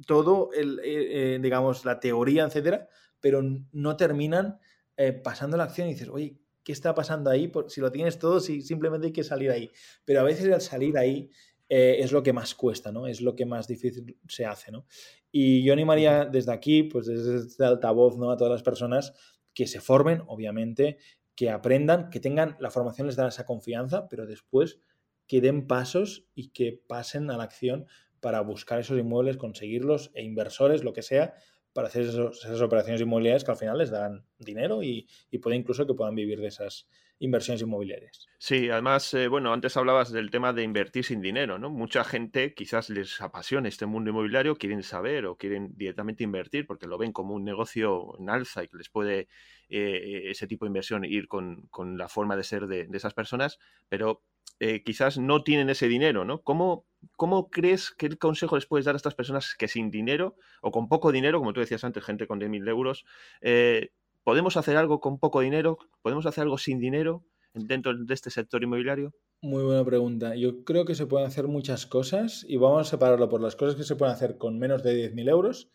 todo, el, eh, eh, digamos, la teoría, etcétera, pero no terminan eh, pasando la acción y dices, oye, ¿qué está pasando ahí? si lo tienes todo, si simplemente hay que salir ahí. Pero a veces el salir ahí es lo que más cuesta, ¿no? Es lo que más difícil se hace, ¿no? Y yo animaría desde aquí, pues desde este altavoz, ¿no? A todas las personas que se formen, obviamente, que aprendan, que tengan, la formación les da esa confianza, pero después que den pasos y que pasen a la acción para buscar esos inmuebles, conseguirlos e inversores, lo que sea, para hacer esas operaciones inmobiliarias que al final les dan dinero y, puede incluso que puedan vivir de esas inversiones inmobiliarias. Sí, además, eh, bueno, antes hablabas del tema de invertir sin dinero, ¿no? Mucha gente quizás les apasiona este mundo inmobiliario, quieren saber o quieren directamente invertir porque lo ven como un negocio en alza y que les puede eh, ese tipo de inversión ir con, la forma de ser de, de esas personas, pero eh, quizás no tienen ese dinero, ¿no? ¿Cómo, ¿Cómo crees que el consejo les puedes dar a estas personas que sin dinero o con poco dinero, como tú decías antes, gente con 10.000 euros, eh, podemos hacer algo con poco dinero? ¿Podemos hacer algo sin dinero dentro de este sector inmobiliario? Muy buena pregunta. Yo creo que se pueden hacer muchas cosas y vamos a separarlo por las cosas que se pueden hacer con menos de 10.000 euros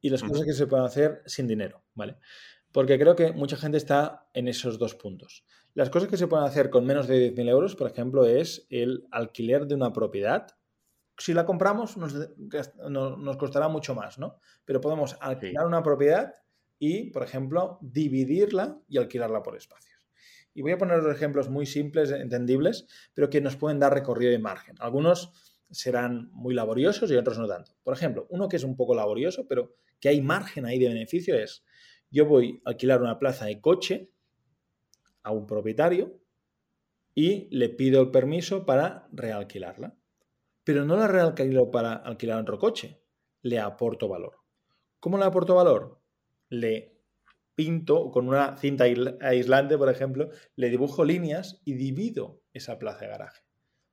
y las cosas que se pueden hacer sin dinero, ¿vale? Porque creo que mucha gente está en esos dos puntos. Las cosas que se pueden hacer con menos de 10.000 euros, por ejemplo, es el alquiler de una propiedad. Si la compramos nos, nos costará mucho más, ¿no? Pero podemos alquilar una propiedad y, por ejemplo, dividirla y alquilarla por espacios. Y voy a poner ejemplos muy simples, entendibles, pero que nos pueden dar recorrido y margen. Algunos serán muy laboriosos y otros no tanto. Por ejemplo, uno que es un poco laborioso, pero que hay margen ahí de beneficio es, yo voy a alquilar una plaza de coche a un propietario y le pido el permiso para realquilarla. Pero no la realquilo para alquilar otro coche, le aporto valor. ¿Cómo le aporto valor? Le pinto con una cinta aislante, por ejemplo, le dibujo líneas y divido esa plaza de garaje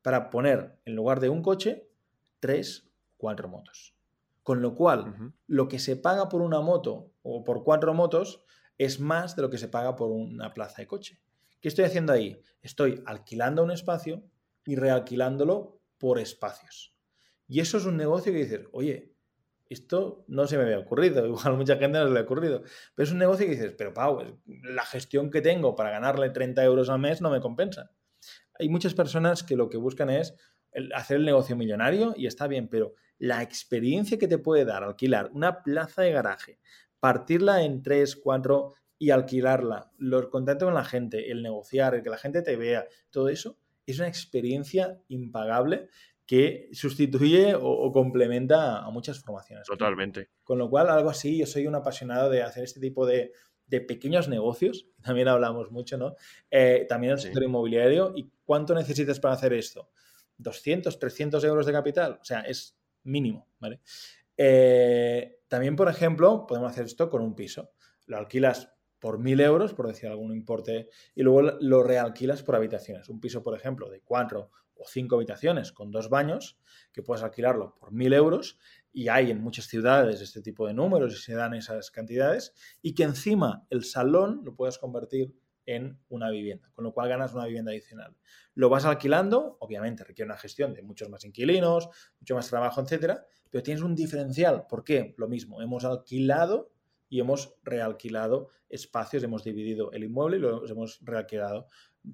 para poner en lugar de un coche, tres, cuatro motos. Con lo cual, lo que se paga por una moto o por cuatro motos es más de lo que se paga por una plaza de coche. ¿Qué estoy haciendo ahí? Estoy alquilando un espacio y realquilándolo por espacios. Y eso es un negocio que dices, oye, esto no se me había ocurrido, igual mucha gente no se le ha ocurrido, pero es un negocio que dices, pero Pau, la gestión que tengo para ganarle 30 euros al mes no me compensa. Hay muchas personas que lo que buscan es hacer el negocio millonario y está bien, pero la experiencia que te puede dar alquilar una plaza de garaje partirla en tres, cuatro y alquilarla, los contactos con la gente, el negociar, el que la gente te vea, todo eso es una experiencia impagable que sustituye o, complementa a muchas formaciones. Totalmente. Con lo cual, algo así, yo soy un apasionado de hacer este tipo de, pequeños negocios, también hablamos mucho, ¿no? Eh, también el sector inmobiliario. ¿Y cuánto necesitas para hacer esto? 200, 300 euros de capital, o sea, es mínimo, ¿vale? Eh, también, por ejemplo, podemos hacer esto con un piso. Lo alquilas por mil euros, por decir algún importe, y luego lo realquilas por habitaciones. Un piso, por ejemplo, de cuatro o cinco habitaciones con dos baños, que puedes alquilarlo por mil euros, y hay en muchas ciudades este tipo de números y se dan esas cantidades, y que encima el salón lo puedes convertir en una vivienda, con lo cual ganas una vivienda adicional. Lo vas alquilando, obviamente requiere una gestión de muchos más inquilinos, mucho más trabajo, etcétera, pero tienes un diferencial. ¿Por qué? Lo mismo, hemos alquilado y hemos realquilado espacios, hemos dividido el inmueble y lo hemos realquilado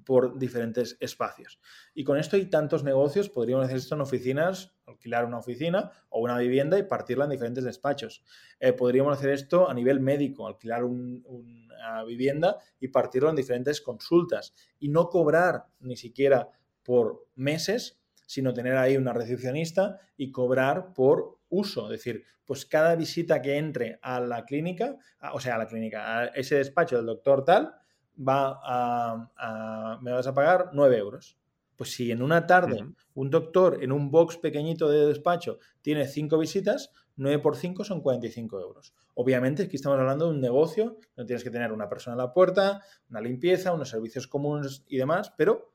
por diferentes espacios. Y con esto hay tantos negocios, podríamos hacer esto en oficinas, alquilar una oficina o una vivienda y partirla en diferentes despachos. Eh, podríamos hacer esto a nivel médico, alquilar una vivienda y partirlo en diferentes consultas y no cobrar ni siquiera por meses, sino tener ahí una recepcionista y cobrar por uso. Es decir, pues cada visita que entre a la clínica, o sea, a la clínica, a ese despacho del doctor tal, va a, me vas a pagar 9 euros. Pues si en una tarde un doctor en un box pequeñito de despacho tiene 5 visitas, 9 por 5 son 45 euros. Obviamente aquí estamos hablando de un negocio, no tienes que tener una persona a la puerta, una limpieza, unos servicios comunes y demás, pero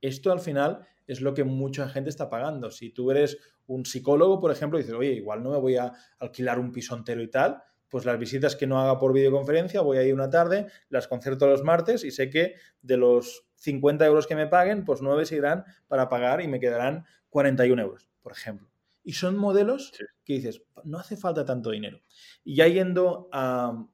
esto al final es lo que mucha gente está pagando. Si tú eres un psicólogo, por ejemplo, y dices, oye, igual no me voy a alquilar un piso entero y tal, pues las visitas que no haga por videoconferencia, voy a ir una tarde, las concerto los martes y sé que de los 50 euros que me paguen, pues 9 se irán para pagar y me quedarán 41 euros, por ejemplo. Y son modelos que dices, no hace falta tanto dinero. Y ya yendo a,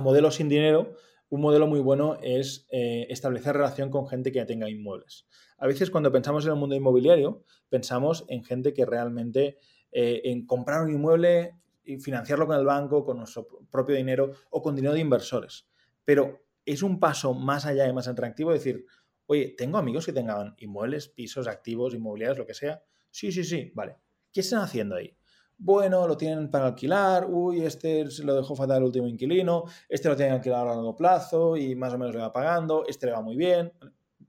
modelos sin dinero, un modelo muy bueno es eh, establecer relación con gente que ya tenga inmuebles. A veces cuando pensamos en el mundo inmobiliario, pensamos en gente que realmente eh, en comprar un inmueble financiarlo con el banco, con nuestro propio dinero o con dinero de inversores. Pero es un paso más allá y más atractivo decir, oye, tengo amigos que tengan inmuebles, pisos, activos, inmobiliarios, lo que sea. Sí, sí, sí, vale. ¿Qué están haciendo ahí? Bueno, lo tienen para alquilar, uy, este se lo dejó fatal el último inquilino, este lo tiene que alquilar a largo plazo y más o menos le va pagando, este le va muy bien,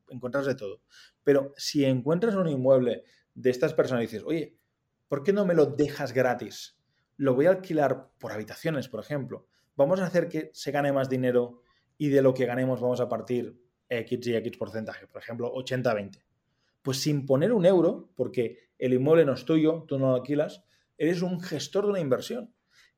encuentras de todo. Pero si encuentras un inmueble de estas personas y dices, oye, ¿por qué no me lo dejas gratis? Lo voy a alquilar por habitaciones, por ejemplo. Vamos a hacer que se gane más dinero y de lo que ganemos vamos a partir X y X porcentaje, por ejemplo, 80-20. Pues sin poner un euro, porque el inmueble no es tuyo, tú no lo alquilas, eres un gestor de una inversión.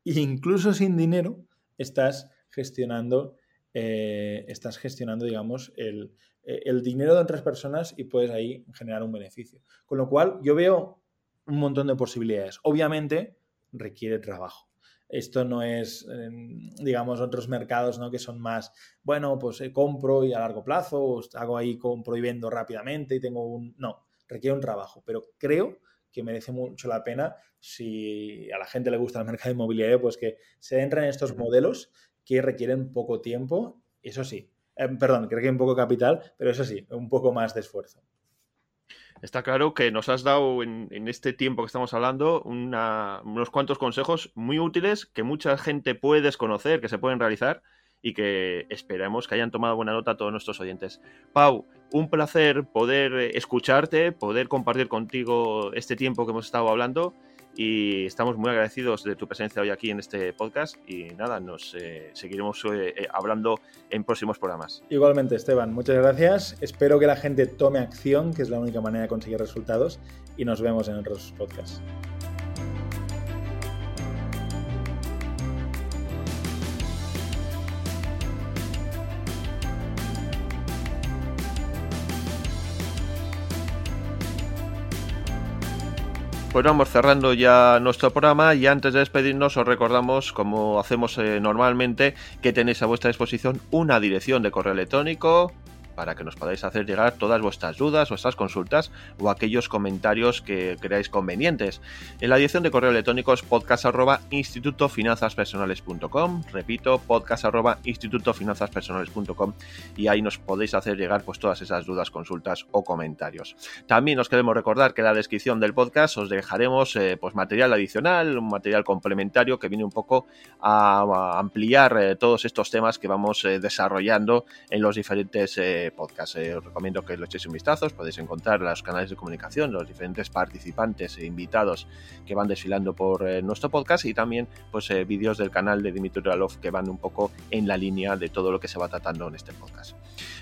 E incluso sin dinero estás gestionando, eh, estás gestionando, digamos, el, el dinero de otras personas y puedes ahí generar un beneficio. Con lo cual, yo veo un montón de posibilidades. Obviamente, requiere trabajo. Esto no es, em, digamos, otros mercados ¿no? que son más, bueno, pues eh, compro y a largo plazo, o hago ahí compro y vendo rápidamente y tengo un... No, requiere un trabajo, pero creo que merece mucho la pena si a la gente le gusta el mercado inmobiliario, pues que se entren en estos modelos que requieren poco tiempo, eso sí, em, perdón, que requieren poco capital, pero eso sí, un poco más de esfuerzo. Está claro que nos has dado en, este tiempo que estamos hablando unos cuantos consejos muy útiles que mucha gente puede desconocer, que se pueden realizar y que esperemos que hayan tomado buena nota todos nuestros oyentes. Pau, un placer poder escucharte, poder compartir contigo este tiempo que hemos estado hablando y estamos muy agradecidos de tu presencia hoy aquí en este podcast y nada, nos eh, seguiremos eh, eh, hablando en próximos programas. Igualmente, Esteban, muchas gracias. Espero que la gente tome acción, que es la única manera de conseguir resultados y nos vemos en otros podcasts. Pues vamos cerrando ya nuestro programa y antes de despedirnos os recordamos, como hacemos eh, normalmente, que tenéis a vuestra disposición una dirección de correo electrónico para que nos podáis hacer llegar todas vuestras dudas, vuestras consultas o aquellos comentarios que creáis convenientes. En la dirección de correo electrónico es podcast repito, podcast y ahí nos podéis hacer llegar pues todas esas dudas, consultas o comentarios. También os queremos recordar que en la descripción del podcast os dejaremos eh, pues material adicional, un material complementario que viene un poco a, ampliar eh, todos estos temas que vamos eh, desarrollando en los diferentes podcast. Eh, os recomiendo que lo echéis un vistazo, podéis encontrar los canales de comunicación, los diferentes participantes e invitados que van desfilando por eh, nuestro podcast y también pues eh, vídeos del canal de Dimitri Ralov que van un poco en la línea de todo lo que se va tratando en este podcast.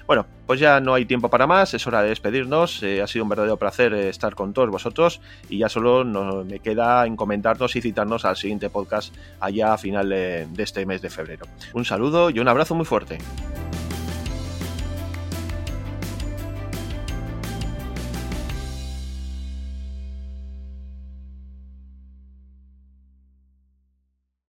Bueno, pues ya no hay tiempo para más, es hora de despedirnos. ha sido un verdadero placer estar con todos vosotros y ya solo me queda encomendarnos y citarnos al siguiente podcast allá a final de este mes de febrero. Un saludo y un abrazo muy fuerte.